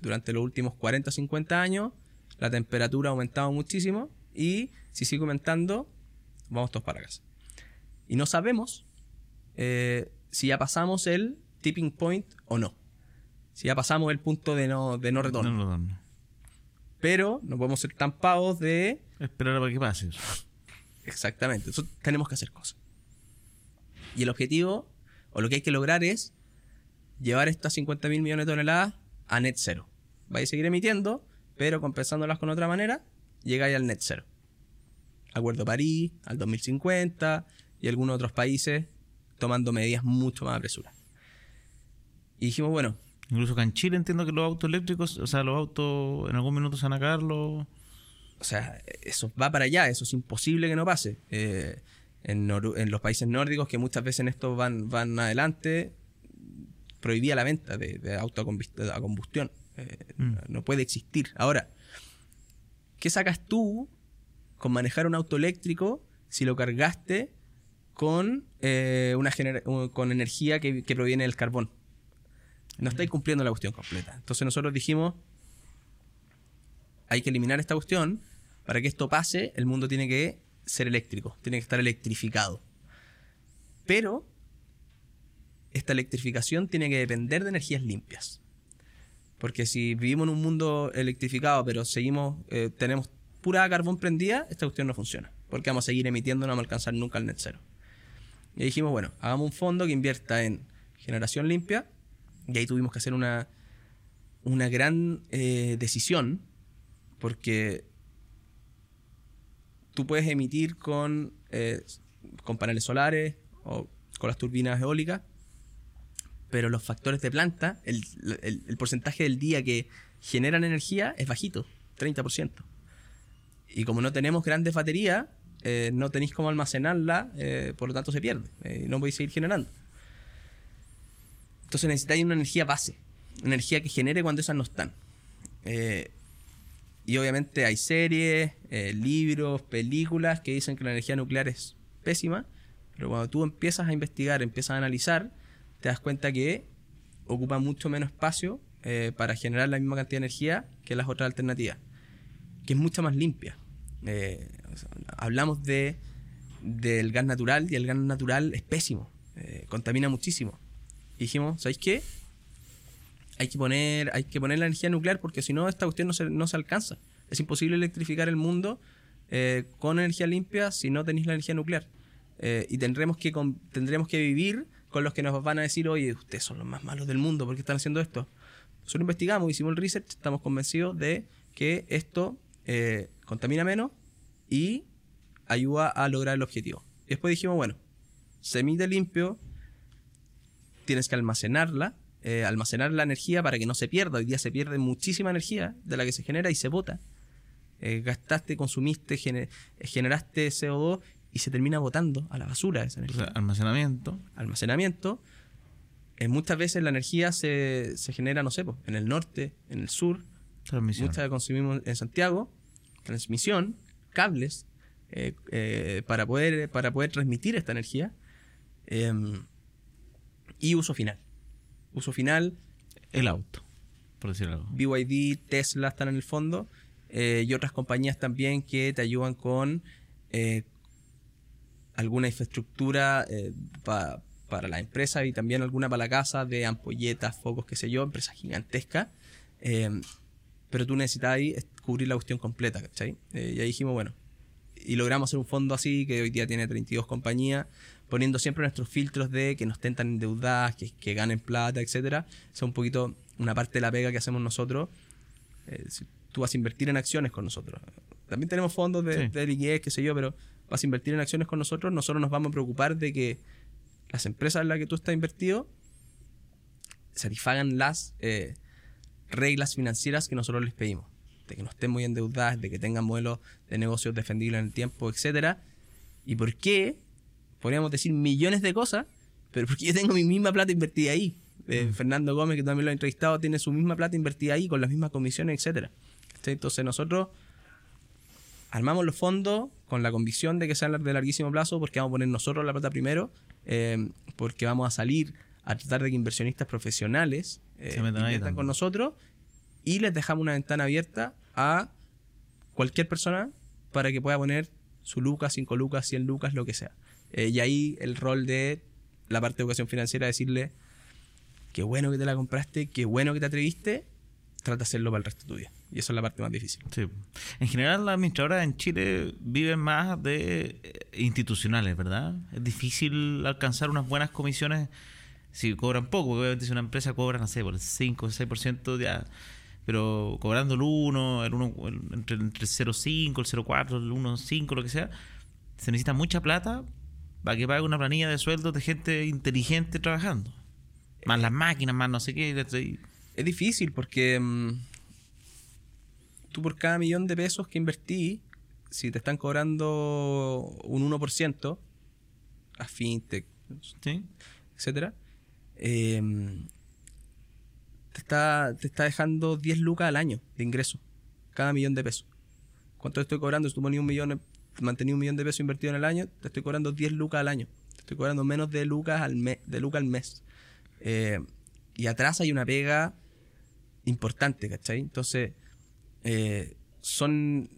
durante los últimos 40 o 50 años la temperatura ha aumentado muchísimo y si sigue aumentando, vamos todos para casa. Y no sabemos eh, si ya pasamos el tipping point o no. Si ya pasamos el punto de no, de no retorno. No. Pero no podemos ser tan pavos de Esperar a que pase. Exactamente. Tenemos que hacer cosas. Y el objetivo, o lo que hay que lograr es llevar estas 50 mil millones de toneladas a net cero. Vais a seguir emitiendo, pero compensándolas con otra manera, llegáis al net cero. Acuerdo París, al 2050 y algunos otros países tomando medidas mucho más apresuradas. Y dijimos, bueno, Incluso acá en Chile entiendo que los autos eléctricos, o sea, los autos en algún minuto se van a cagarlo. O sea, eso va para allá, eso es imposible que no pase. Eh, en, los países nórdicos, que muchas veces en esto van, van adelante, prohibía la venta de, de auto a combust- a combustión. Eh, Mm. No puede existir. Ahora, ¿qué sacas tú con manejar un auto eléctrico si lo cargaste con, eh, una con energía que, que proviene del carbón? No estáis cumpliendo la cuestión completa. Entonces nosotros dijimos, hay que eliminar esta cuestión. Para que esto pase, el mundo tiene que ser eléctrico, tiene que estar electrificado. Pero esta electrificación tiene que depender de energías limpias. Porque si vivimos en un mundo electrificado, pero seguimos, eh, tenemos pura carbón prendida, esta cuestión no funciona. Porque vamos a seguir emitiendo, no vamos a alcanzar nunca el net cero. Y dijimos, bueno, hagamos un fondo que invierta en generación limpia. Y ahí tuvimos que hacer una, una gran eh, decisión. Porque tú puedes emitir con, eh, con paneles solares o con las turbinas eólicas, pero los factores de planta, el, el- porcentaje del día que generan energía es bajito, 30%. Y como no tenemos grandes baterías, eh, no tenéis cómo almacenarla, eh, por lo tanto se pierde, no podéis seguir generando. Entonces necesitáis una energía base, energía que genere cuando esas no están. Y obviamente hay series, eh, libros, películas que dicen que la energía nuclear es pésima, pero cuando tú empiezas a investigar, empiezas a analizar, te das cuenta que ocupa mucho menos espacio eh, para generar la misma cantidad de energía que las otras alternativas, que es mucho más limpia. Eh, o sea, hablamos de, del gas natural y el gas natural es pésimo, eh, contamina muchísimo. Y dijimos, ¿sabéis qué? Hay que poner, hay que poner la energía nuclear porque si no esta cuestión no se, no se alcanza. Es imposible electrificar el mundo eh, con energía limpia si no tenéis la energía nuclear. Eh, y tendremos que, con- tendremos que vivir con los que nos van a decir, oye, ustedes son los más malos del mundo, ¿por qué están haciendo esto? Nosotros investigamos, hicimos el research, estamos convencidos de que esto eh, contamina menos y ayuda a lograr el objetivo. Y después dijimos, bueno, se emite limpio, tienes que almacenarla, eh, almacenar la energía para que no se pierda. Hoy día se pierde muchísima energía de la que se genera y se bota. Eh, gastaste, consumiste, eh, generaste CO2 y se termina botando a la basura esa O energía. sea, almacenamiento. Almacenamiento. eh, muchas veces la energía se, se genera, no sé, po, en el norte, en el sur, Transmisión. Muchas la consumimos en Santiago. Transmisión, cables, eh, eh, para, poder, para poder transmitir esta energía. em, y uso final. Uso final, El auto, por decir algo. BYD, Tesla están en el fondo. eh, y otras compañías también que te ayudan con eh, alguna infraestructura eh, pa- para la empresa y también alguna para la casa de ampolletas, focos, qué sé yo, empresas gigantescas. Pero tú necesitas ahí cubrir la cuestión completa, ¿cachai? Y ahí dijimos, bueno, y logramos hacer un fondo así que hoy día tiene 32 compañías, poniendo siempre nuestros filtros de que no estén tan endeudadas, que, que ganen plata, etcétera. Es un poquito una parte de la pega que hacemos nosotros. Eh, si tú vas a invertir en acciones con nosotros. También tenemos fondos de, Sí. de liquidez, qué sé yo, pero vas a invertir en acciones con nosotros, nosotros nos vamos a preocupar de que las empresas en las que tú estás invertido satisfagan las eh, reglas financieras que nosotros les pedimos. De que no estén muy endeudadas, de que tengan modelos de negocios defendibles en el tiempo, etcétera. ¿Y por qué? Podríamos decir millones de cosas, pero porque yo tengo mi misma plata invertida ahí. Eh, Fernando Gómez, que también lo he entrevistado, tiene su misma plata invertida ahí con las mismas comisiones, etcétera. Entonces nosotros armamos los fondos con la convicción de que sean de larguísimo plazo porque vamos a poner nosotros la plata primero, eh, porque vamos a salir a tratar de que inversionistas profesionales eh, Se metan ahí inviertan con nosotros y les dejamos una ventana abierta a cualquier persona para que pueda poner su lucas, 5 lucas, 100 lucas, lo que sea. Eh, y ahí el rol de la parte de educación financiera decirle qué bueno que te la compraste, qué bueno que te atreviste, trata de hacerlo para el resto de tu vida. Y eso es la parte más difícil. Sí. En general, las administradoras en Chile viven más de eh, institucionales, ¿verdad? Es difícil alcanzar unas buenas comisiones si cobran poco, obviamente si una empresa cobra, no sé, por el 5 o 6% ya, pero cobrando el 1, el 1 el- entre, entre el 0,5, el 0,4, el 1,5, lo que sea, se necesita mucha plata para que pague una planilla de sueldos de gente inteligente trabajando. Más las máquinas, más no sé qué. Es difícil porque mm, tú por cada millón de pesos que invertí, si te están cobrando un 1% a fintech, ¿sí? etcétera, eh, te, está, te está dejando 10 lucas al año de ingreso, cada millón de pesos. ¿Cuánto estoy cobrando? Si tú un millón, mantenías un millón de pesos invertido en el año, te estoy cobrando 10 lucas al año. Te estoy cobrando menos de lucas al mes, de lucas al mes. Eh, y atrás hay una pega importante, ¿cachai? Entonces, eh, son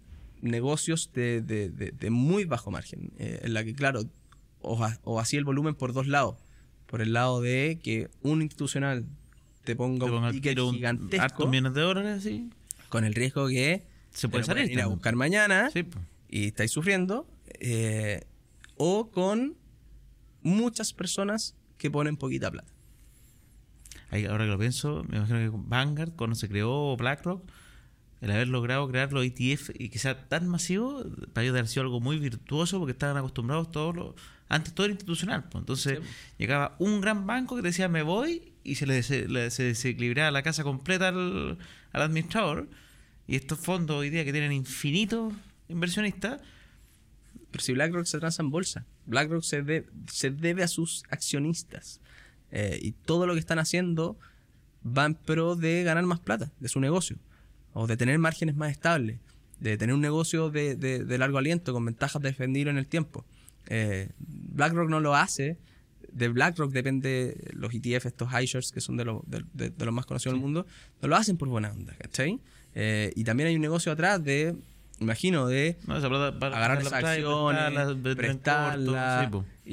negocios de, de- de- de muy bajo margen, eh, en la que, claro, o, o así el volumen por dos lados. Por el lado de que un institucional te ponga Te ponga un ticket un- gigantesco hartos millones de dólares, sí. con el riesgo que Se puede salir. ir a buscar mañana Sí, y estáis sufriendo, eh, o con muchas personas que ponen poquita plata. Ahí, ahora que lo pienso, me imagino que con Vanguard, cuando se creó BlackRock, el haber logrado crear los ETF y que sea tan masivo, para ellos haber sido algo muy virtuoso porque estaban acostumbrados todos los. Antes todo era institucional. pues. Entonces Sí. llegaba un gran banco que decía me voy y se le, dese- le- se desequilibraba la casa completa al, al administrador. Y estos fondos hoy día que tienen infinitos inversionistas, Pero si BlackRock se transa en bolsa, BlackRock se, de- se debe a sus accionistas. Eh, y todo lo que están haciendo va en pro de ganar más plata de su negocio. O de tener márgenes más estables. De tener un negocio de, de- largo aliento con ventajas de defenderlo en el tiempo. Eh, BlackRock no lo hace. De BlackRock depende los ETF, estos iShares, que son de, los- de- de- de los más conocidos del mundo, no lo hacen por buena onda, ¿cachai? Eh, y también hay un negocio atrás de, imagino, de ¿no? Esa plata para agarrar para esas la playa, acciones, prestarla, vender en prestarla, corto, sí,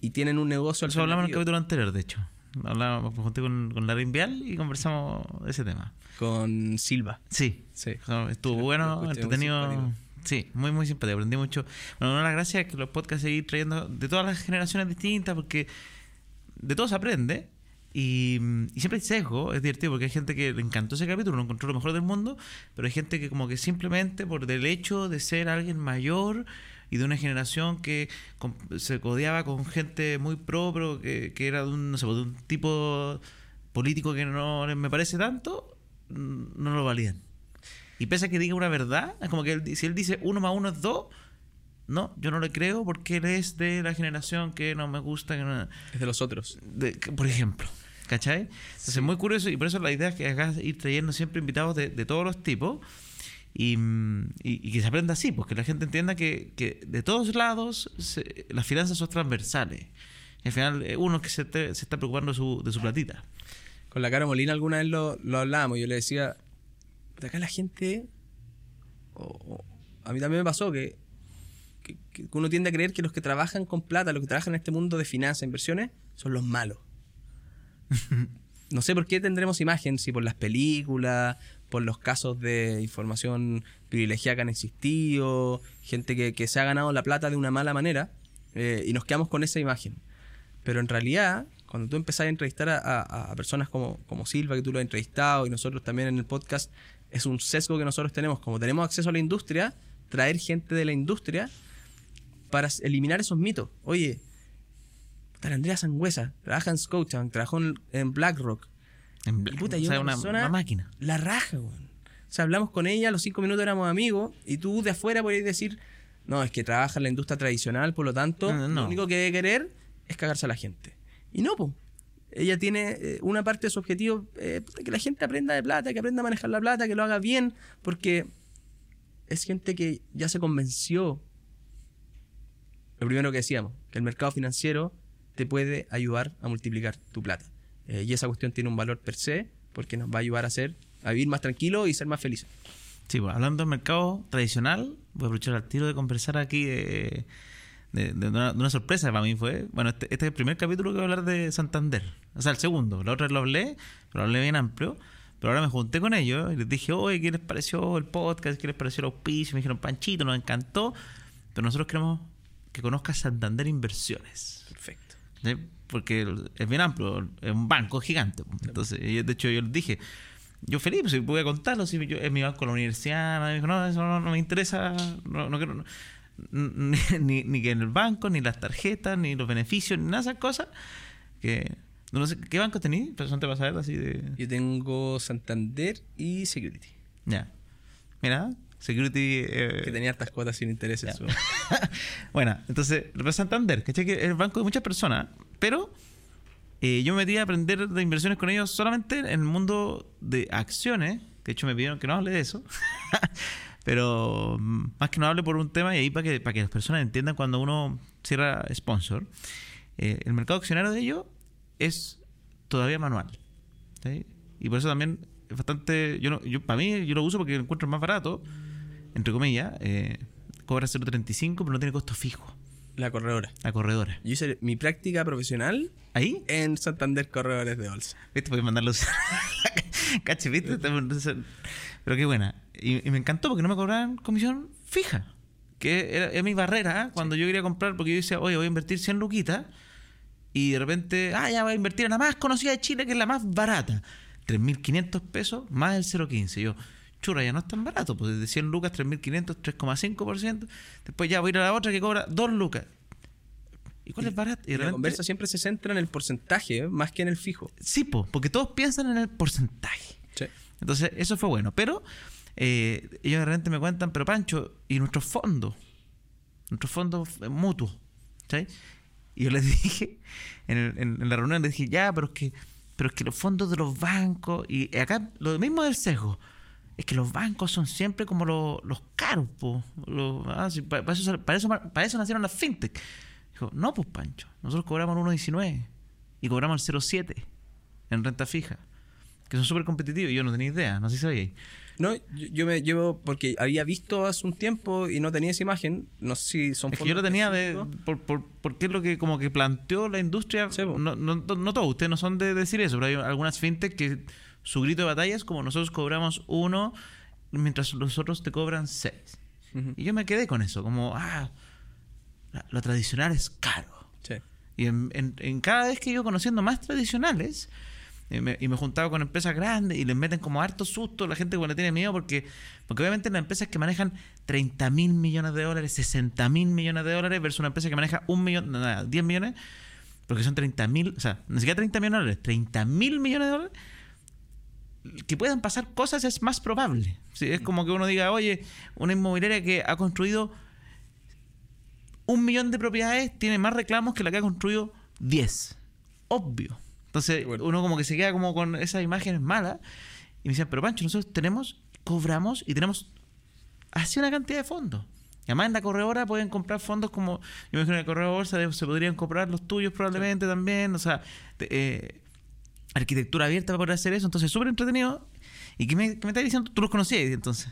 y, y tienen un negocio Eso hablamos en el capítulo anterior, de hecho. Hablábamos, junté con, con Larry Vial y conversamos de ese tema. con Silva. Sí, Sí. estuvo Sí, lo bueno, entretenido. Sí, muy, muy simpático. Aprendí mucho. Bueno, una de las gracias es que los podcasts seguir trayendo de todas las generaciones distintas, porque de todo se aprende. Y, siempre hay sesgo, es divertido porque hay gente que le encantó ese capítulo, lo encontró lo mejor del mundo, pero hay gente que como que simplemente por el hecho de ser alguien mayor y de una generación que se codeaba con gente muy pro, que, que era de un, no sé, de un tipo político que no me parece tanto, mm, no lo validan. Y pese a que diga una verdad, es como que él- si él dice uno más uno es dos, no, yo no le creo porque él es de la generación que no me gusta, que no- Es de los otros. de- por ejemplo. ¿Cachai? Entonces es muy curioso y por eso la idea es que hagas ir trayendo siempre invitados de, de todos los tipos y, y- y que se aprenda así, porque la gente entienda que, que de todos lados se- las finanzas son transversales. Y al final eh, uno que se, te- se está preocupando de su, de su platita. Con la cara Molina alguna vez lo, lo hablábamos. Yo le decía, de acá la gente, a mí también me pasó que, que- que uno tiende a creer que los que trabajan con plata, los que trabajan en este mundo de finanzas, e inversiones, son los malos. No sé por qué tendremos imagen, si por las películas, por los casos de información privilegiada que han existido, gente que, que se ha ganado la plata de una mala manera, eh, y nos quedamos con esa imagen. Pero en realidad, cuando tú empezás a entrevistar a, a- a personas como, como Silva, que tú lo has entrevistado, y nosotros también en el podcast, es un sesgo que nosotros tenemos. Como tenemos acceso a la industria, traer gente de la industria para eliminar esos mitos. Oye, tal Andrea Sangüesa, trabaja en Scotiabank, trabajó en, BlackRock. En Y puta, o y sea, una una, persona- una máquina. La raja, weón. O sea, hablamos con ella, a los cinco minutos éramos amigos, y tú de afuera podrías decir, no, es que trabaja en la industria tradicional, por lo tanto, No, no, no. lo único que debe querer es cagarse a la gente. Y no, pues. Ella tiene eh, una parte de su objetivo, eh, que la gente aprenda de plata, que aprenda a manejar la plata, que lo haga bien, porque es gente que ya se convenció. Lo primero que decíamos, que el mercado financiero te puede ayudar a multiplicar tu plata. Eh, y esa cuestión tiene un valor per se, porque nos va a ayudar a hacer, a vivir más tranquilo y ser más felices. Sí, pues, hablando del mercado tradicional, voy a aprovechar al tiro de conversar aquí de, de una sorpresa para mí fue. Bueno, este, este es el primer capítulo que voy a hablar de Santander. O sea, el segundo. La otra lo hablé, lo hablé bien amplio. Pero ahora me junté con ellos y les dije, oye, ¿qué les pareció el podcast? ¿Qué les pareció el auspicio? Me dijeron, Panchito, nos encantó. Pero nosotros queremos que conozcas Santander Inversiones. Perfecto. ¿sí? Porque es bien amplio, es un banco gigante. Entonces, de hecho, yo les dije, yo feliz, pues, si voy a contarlo, si yo, es mi banco la universidad, me dijo, no, eso no, no me interesa, no, no quiero, no- ni, ni, ni que en el banco, ni las tarjetas, ni los beneficios, ni nada de esas cosas. Que, no sé, ¿Qué banco tenéis? Personalmente para saber así de... Yo tengo Santander y Security, Ya. Mira, Security... eh, que tenía hartas cuotas sin su... bueno, entonces, Santander, ¿cachai? Que es el banco de muchas personas, pero eh, yo me metí a aprender de inversiones con ellos solamente en el mundo de acciones. De hecho, me pidieron que no hable de eso. pero mm, más que no hable por un tema y ahí para que, para que las personas entiendan cuando uno cierra sponsor. eh, el mercado accionario de ellos es todavía manual. ¿sí? Y por eso también es bastante. Yo, no, yo Para mí, yo lo uso porque lo encuentro más barato, entre comillas. eh, cobra 0.35, pero no tiene costo fijo. La corredora. La corredora. Yo hice mi práctica profesional ¿Ahí? en Santander Corredores de Bolsa. ¿Viste? Puedes mandarlos. Cache, ¿viste? Pero qué buena. Y, y me encantó porque no me cobraban comisión fija. Que era, era mi barrera ¿eh? cuando yo quería comprar, porque yo decía, oye, voy a invertir 100 luquitas. Y de repente, ah, ya voy a invertir en la más conocida de Chile, que es la más barata. 3.500 pesos más el 0.15. Yo, churra, ya no es tan barato. Pues de 100 lucas, 3.500, 3,5%. Después ya voy a ir a la otra que cobra 2 lucas. ¿Y cuál es barata? Y la conversa siempre se centra en el porcentaje, ¿eh? más que en el fijo. Sí, po, porque todos piensan en el porcentaje. Sí. Entonces, eso fue bueno. Pero eh, ellos de repente me cuentan, pero Pancho, ¿y nuestros fondos? Nuestros fondos eh, mutuos. ¿sí? Y yo les dije, en, la reunión les dije, ya, pero es que pero que los fondos de los bancos, y acá lo mismo del sesgo, es que los bancos son siempre como los, caros. Los- ah, para, eso, para, eso, nacieron las fintech. Dijo, no, pues Pancho, nosotros cobramos el 1.19 y cobramos el 0.7 en renta fija, que son súper competitivos. Y yo no tenía idea, no sé si sabíais. No, yo, yo me llevo porque había visto hace un tiempo y no tenía esa imagen. No sé si son Es que yo lo tenía de. Por, por, porque es lo que como que planteó la industria. Sí, no, no, no todos, ustedes no son de decir eso, pero hay algunas fintech que su grito de batalla es como nosotros cobramos uno, mientras los otros te cobran seis. Y yo me quedé con eso, como, ah, lo tradicional es caro. Sí. Y en, en- en cada vez que yo conociendo más tradicionales, eh, me- y me juntaba con empresas grandes y les meten como harto susto, la gente le tiene miedo, porque, porque obviamente las empresas que manejan 30 mil millones de dólares, 60 mil millones de dólares, versus una empresa que maneja un millón, nada, 10 millones, porque son 30 mil, o sea, ni siquiera 30 millones de dólares, 30 mil millones de dólares, que puedan pasar cosas es más probable. Sí, es como que uno diga, oye, una inmobiliaria que ha construido un millón de propiedades tiene más reclamos que la que ha construido 10. Obvio. Entonces, uno como que se queda como con esas imágenes malas. Y me decían, pero Pancho, nosotros tenemos, cobramos y tenemos así una cantidad de fondos. Y además en la corredora pueden comprar fondos como, yo me imagino en la corredora bolsa se podrían comprar los tuyos probablemente también. O sea, te- eh, arquitectura abierta para poder hacer eso. Entonces, súper entretenido. ¿Y qué me, qué me estás diciendo? ¿Tú los conocías entonces? O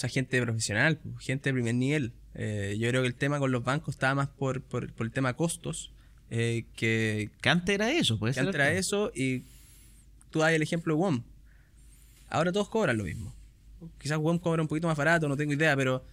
sea, gente profesional, pues, gente de primer nivel. Eh, yo creo que el tema con los bancos estaba más por, por, por el tema costos, eh, que, Que antes era eso, ser. antes era eso y tú das el ejemplo de WOM. Ahora todos cobran lo mismo. Quizás WOM cobra un poquito más barato, no tengo idea, pero,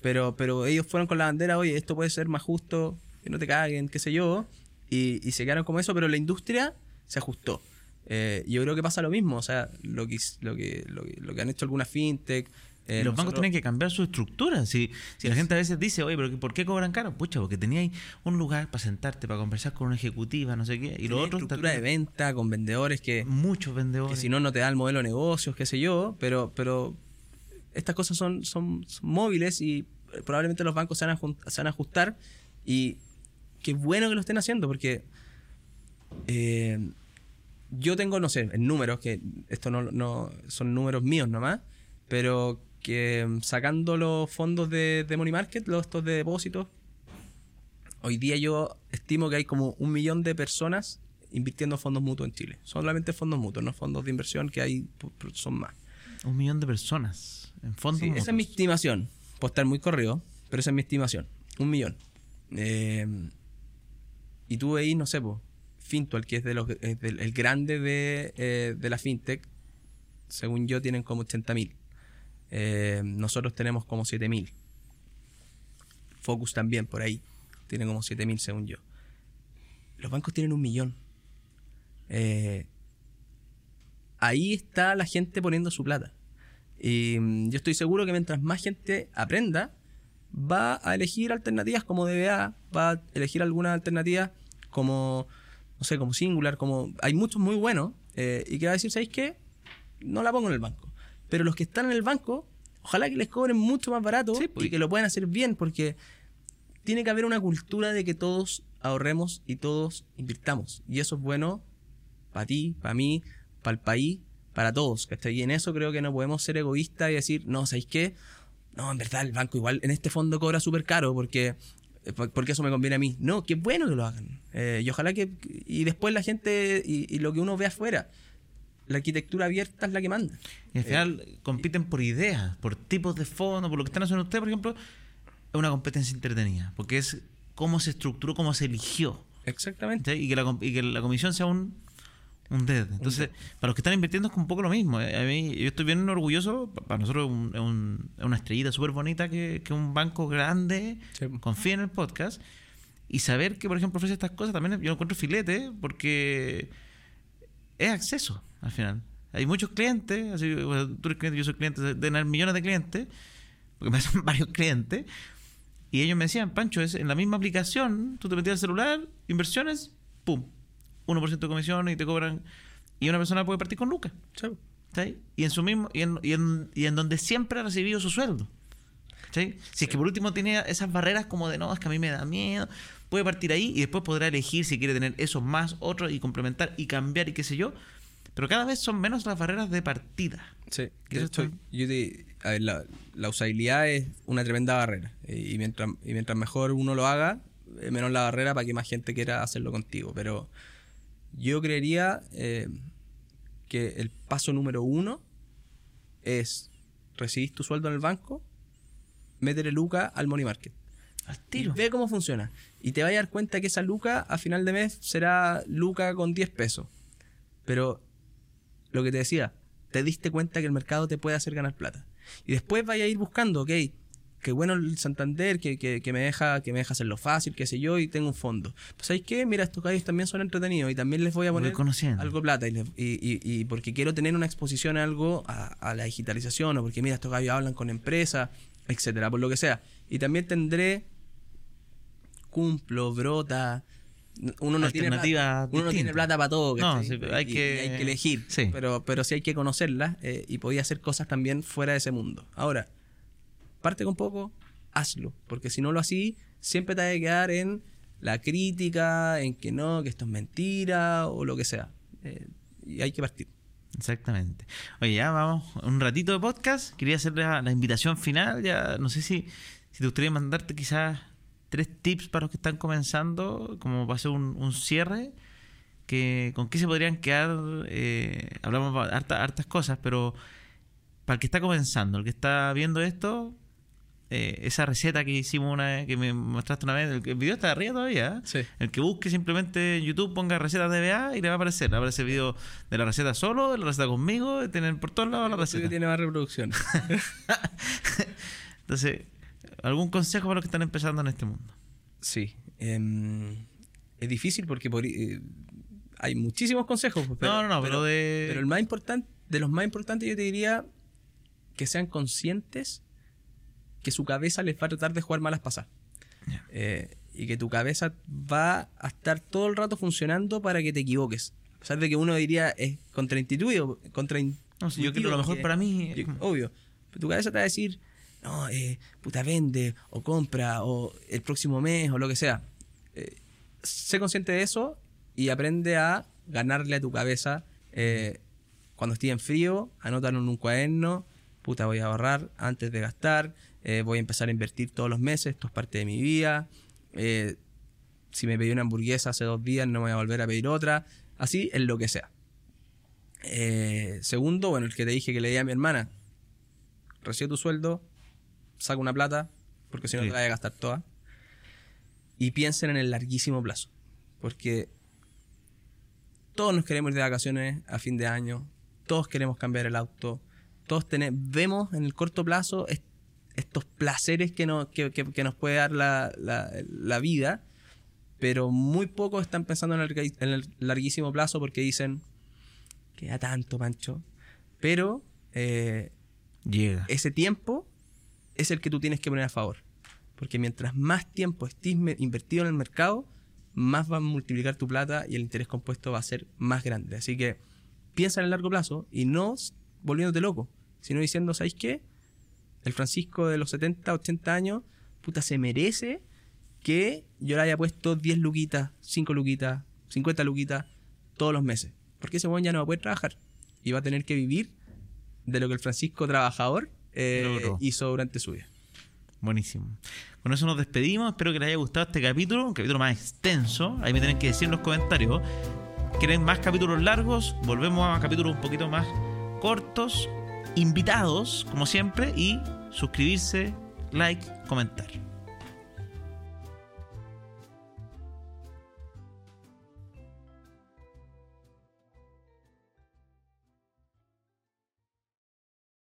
pero, pero ellos fueron con la bandera, oye, esto puede ser más justo, que no te caguen, qué sé yo, y, y se quedaron como eso, pero la industria se ajustó. Eh, yo creo que pasa lo mismo, o sea, lo que, lo que, lo que, lo que han hecho algunas fintech, Eh, los bancos tienen que cambiar su estructura. Si, si la gente a veces dice, oye, pero ¿por qué cobran caro? Pucha, porque teníais un lugar para sentarte, para conversar con una ejecutiva, no sé qué. Y lo otro estructura de venta con vendedores que, muchos que vendedores. si no, no te da el modelo de negocios, qué sé yo, pero, pero estas cosas son, son, son móviles y eh, probablemente los bancos se van, a, jun- se van a ajustar y qué bueno que lo estén haciendo porque eh, yo tengo, no sé, en números, que esto no, no son números míos nomás, pero que mm, sacando los fondos de, de Money Market, los estos de depósitos, hoy día yo estimo que hay como un millón de personas invirtiendo en fondos mutuos en Chile. Solamente fondos mutuos, no fondos de inversión que hay, son más. Un millón de personas en fondos. Sí, esa es mi mutuos. estimación. Puedo estar muy corrido, pero esa es mi estimación. Un millón. Eh, y tú veis, no sé, po, Fintual, que es, de los, es del- el grande de, eh, de la fintech, según yo, tienen como 80 mil. Nosotros tenemos como 7 mil. Focus también, por ahí. Tiene como 7 mil, según yo. Los bancos tienen un millón. Eh, ahí está la gente poniendo su plata. Y mm, yo estoy seguro que mientras más gente aprenda, va a elegir alternativas como DBA, va a elegir algunas alternativas como, no sé, como Singular, como... Hay muchos muy buenos eh, y que va a decir, ¿sabéis qué? No la pongo en el banco. Pero los que están en el banco, ojalá que les cobren mucho más barato Sí, pues. y que lo puedan hacer bien, porque tiene que haber una cultura de que todos ahorremos y todos invirtamos. Y eso es bueno para ti, para mí, para el país, para todos. ¿cachai? Y en eso creo que no podemos ser egoístas y decir, no, ¿sabéis qué? No, en verdad el banco igual en este fondo cobra súper caro porque, eh, por- porque eso me conviene a mí. No, qué bueno que lo hagan. Eh, y ojalá que... Y después la gente y, y lo que uno ve afuera, la arquitectura abierta es la que manda. Y al final compiten por ideas, por tipos de fondos, por lo que están haciendo ustedes, por ejemplo. Es una competencia entretenida, porque es cómo se estructuró, cómo se eligió. Exactamente. Y que la, y que la comisión sea un, un dead. Entonces, para los que están invirtiendo es un poco lo mismo. Eh, A mí, yo estoy bien orgulloso. pa- Para nosotros es un- una estrellita súper bonita que, que un banco grande Sí. confíe en el podcast. Y saber que, por ejemplo, ofrece estas cosas también yo lo encuentro filete porque es acceso al final. Hay muchos clientes, así, bueno, tú eres cliente, yo soy cliente, de tener millones de clientes, porque me hacen varios clientes. Y ellos me decían, Pancho, es en la misma aplicación, tú te metías al celular, inversiones, pum, 1% de comisión y te cobran. Y una persona puede partir con lucas. ¿cachai? Y en su mismo, y en, y en, y en donde siempre ha recibido su sueldo. ¿cachai? Si es que por último tiene esas barreras como de no, es que a mí me da miedo, puede partir ahí y después podrá elegir si quiere tener eso más, otro y complementar y cambiar y qué sé yo. Pero cada vez son menos las barreras de partida. Sí, yo te- a ver, la, la usabilidad es una tremenda barrera. Eh, Y mientras, y mientras mejor uno lo haga, eh, menos la barrera para que más gente quiera hacerlo contigo. Pero yo creería eh, que el paso número uno es recibís tu sueldo en el banco, métele luca al money market. Al Y tiro. ve cómo funciona. Y te vas a dar cuenta que esa luca a final de mes será luca con 10 pesos. Pero lo que te decía, te diste cuenta que el mercado te puede hacer ganar plata. Y después vaya a ir buscando, ok, qué bueno el Santander, que, que- que me deja que me deja hacerlo fácil, qué sé yo, y tengo un fondo. Pues ¿sabéis qué? Mira, estos gallos también son entretenidos y también les voy a poner algo plata. Y, les- y- y- y porque quiero tener una exposición a algo, a, a la digitalización, o porque mira, estos gallos hablan con empresas, etcétera, por lo que sea. Y también tendré cumplo, brota. Uno no tiene plata, uno no tiene plata para todo. No, hay Y- y que- hay que elegir. Sí. Pero, pero sí hay que conocerlas eh, y podía hacer cosas también fuera de ese mundo. Ahora, parte con poco, hazlo. Porque si no lo así, siempre te vas a quedar en la crítica, en que no, que esto es mentira o lo que sea. Eh, y hay que partir. Exactamente. Oye, ya vamos, un ratito de podcast. Quería hacer la, la invitación final. Ya no sé si, si te gustaría mandarte quizás tres tips para los que están comenzando, como para hacer un, un cierre. Que, ¿Con qué se podrían quedar? Eh, hablamos de harta- hartas cosas, pero para el que está comenzando, el que está viendo esto, eh, esa receta que hicimos una vez, que me mostraste una vez, el, el video está arriba todavía. ¿eh? Sí. El que busque simplemente en YouTube ponga recetas de BA y le va a aparecer. Le va a aparecer video de la receta solo, de la receta conmigo, de tener por todos lados la receta. tiene más reproducciones. Entonces, ¿algún consejo para los que están empezando en este mundo? Sí. em, es difícil porque por- eh, hay muchísimos consejos. pues, No, no, no, pero de- Pero el más importante, de los más importantes yo te diría, que sean conscientes que su cabeza les va a tratar de jugar malas pasadas. Eh, y que tu cabeza va a estar todo el rato funcionando para que te equivoques. A pesar de que uno diría es contraintuitivo, contrain- No, si yo quiero lo mejor para mí. yo- obvio. Pero tu cabeza te va a decir, no, eh, puta, vende, o compra, o el próximo mes, o lo que sea. Eh, sé consciente de eso y aprende a ganarle a tu cabeza. eh, cuando esté en frío, anótalo en un cuaderno. Puta, voy a ahorrar antes de gastar. eh, voy a empezar a invertir todos los meses. Esto es parte de mi vida. si me pedí una hamburguesa hace dos días, no me voy a volver a pedir otra. Así en lo que sea. Segundo, bueno, el que te dije que le di a mi hermana. Recibe tu sueldo, saca una plata, porque si no Sí. te la vas a gastar toda. Y piensen en el larguísimo plazo. Porque todos nos queremos ir de vacaciones a fin de año. Todos queremos cambiar el auto. Todos tene- vemos en el corto plazo est- estos placeres que, no- que, que- que nos puede dar la, la- la vida. Pero muy pocos están pensando en el, largui- en el larguísimo plazo porque dicen, queda tanto, Pancho. Pero eh, Llega. ese tiempo es el que tú tienes que poner a favor. Porque mientras más tiempo estés invertido en el mercado, más va a multiplicar tu plata y el interés compuesto va a ser más grande. Así que piensa en el largo plazo y no volviéndote loco, sino diciendo, ¿sabéis qué? El Francisco de los 70, 80 años, puta, se merece que yo le haya puesto 10 luquitas, 5 luquitas, 50 luquitas todos los meses. Porque ese buen ya no va a poder trabajar y va a tener que vivir de lo que el Francisco trabajador eh, hizo durante su vida. Buenísimo. Con eso nos despedimos. Espero que les haya gustado este capítulo, un capítulo más extenso. Ahí me tienen que decir en los comentarios. ¿Quieren más capítulos largos? Volvemos a capítulos un poquito más cortos. Invitados, como siempre. Y suscribirse, like, comentar.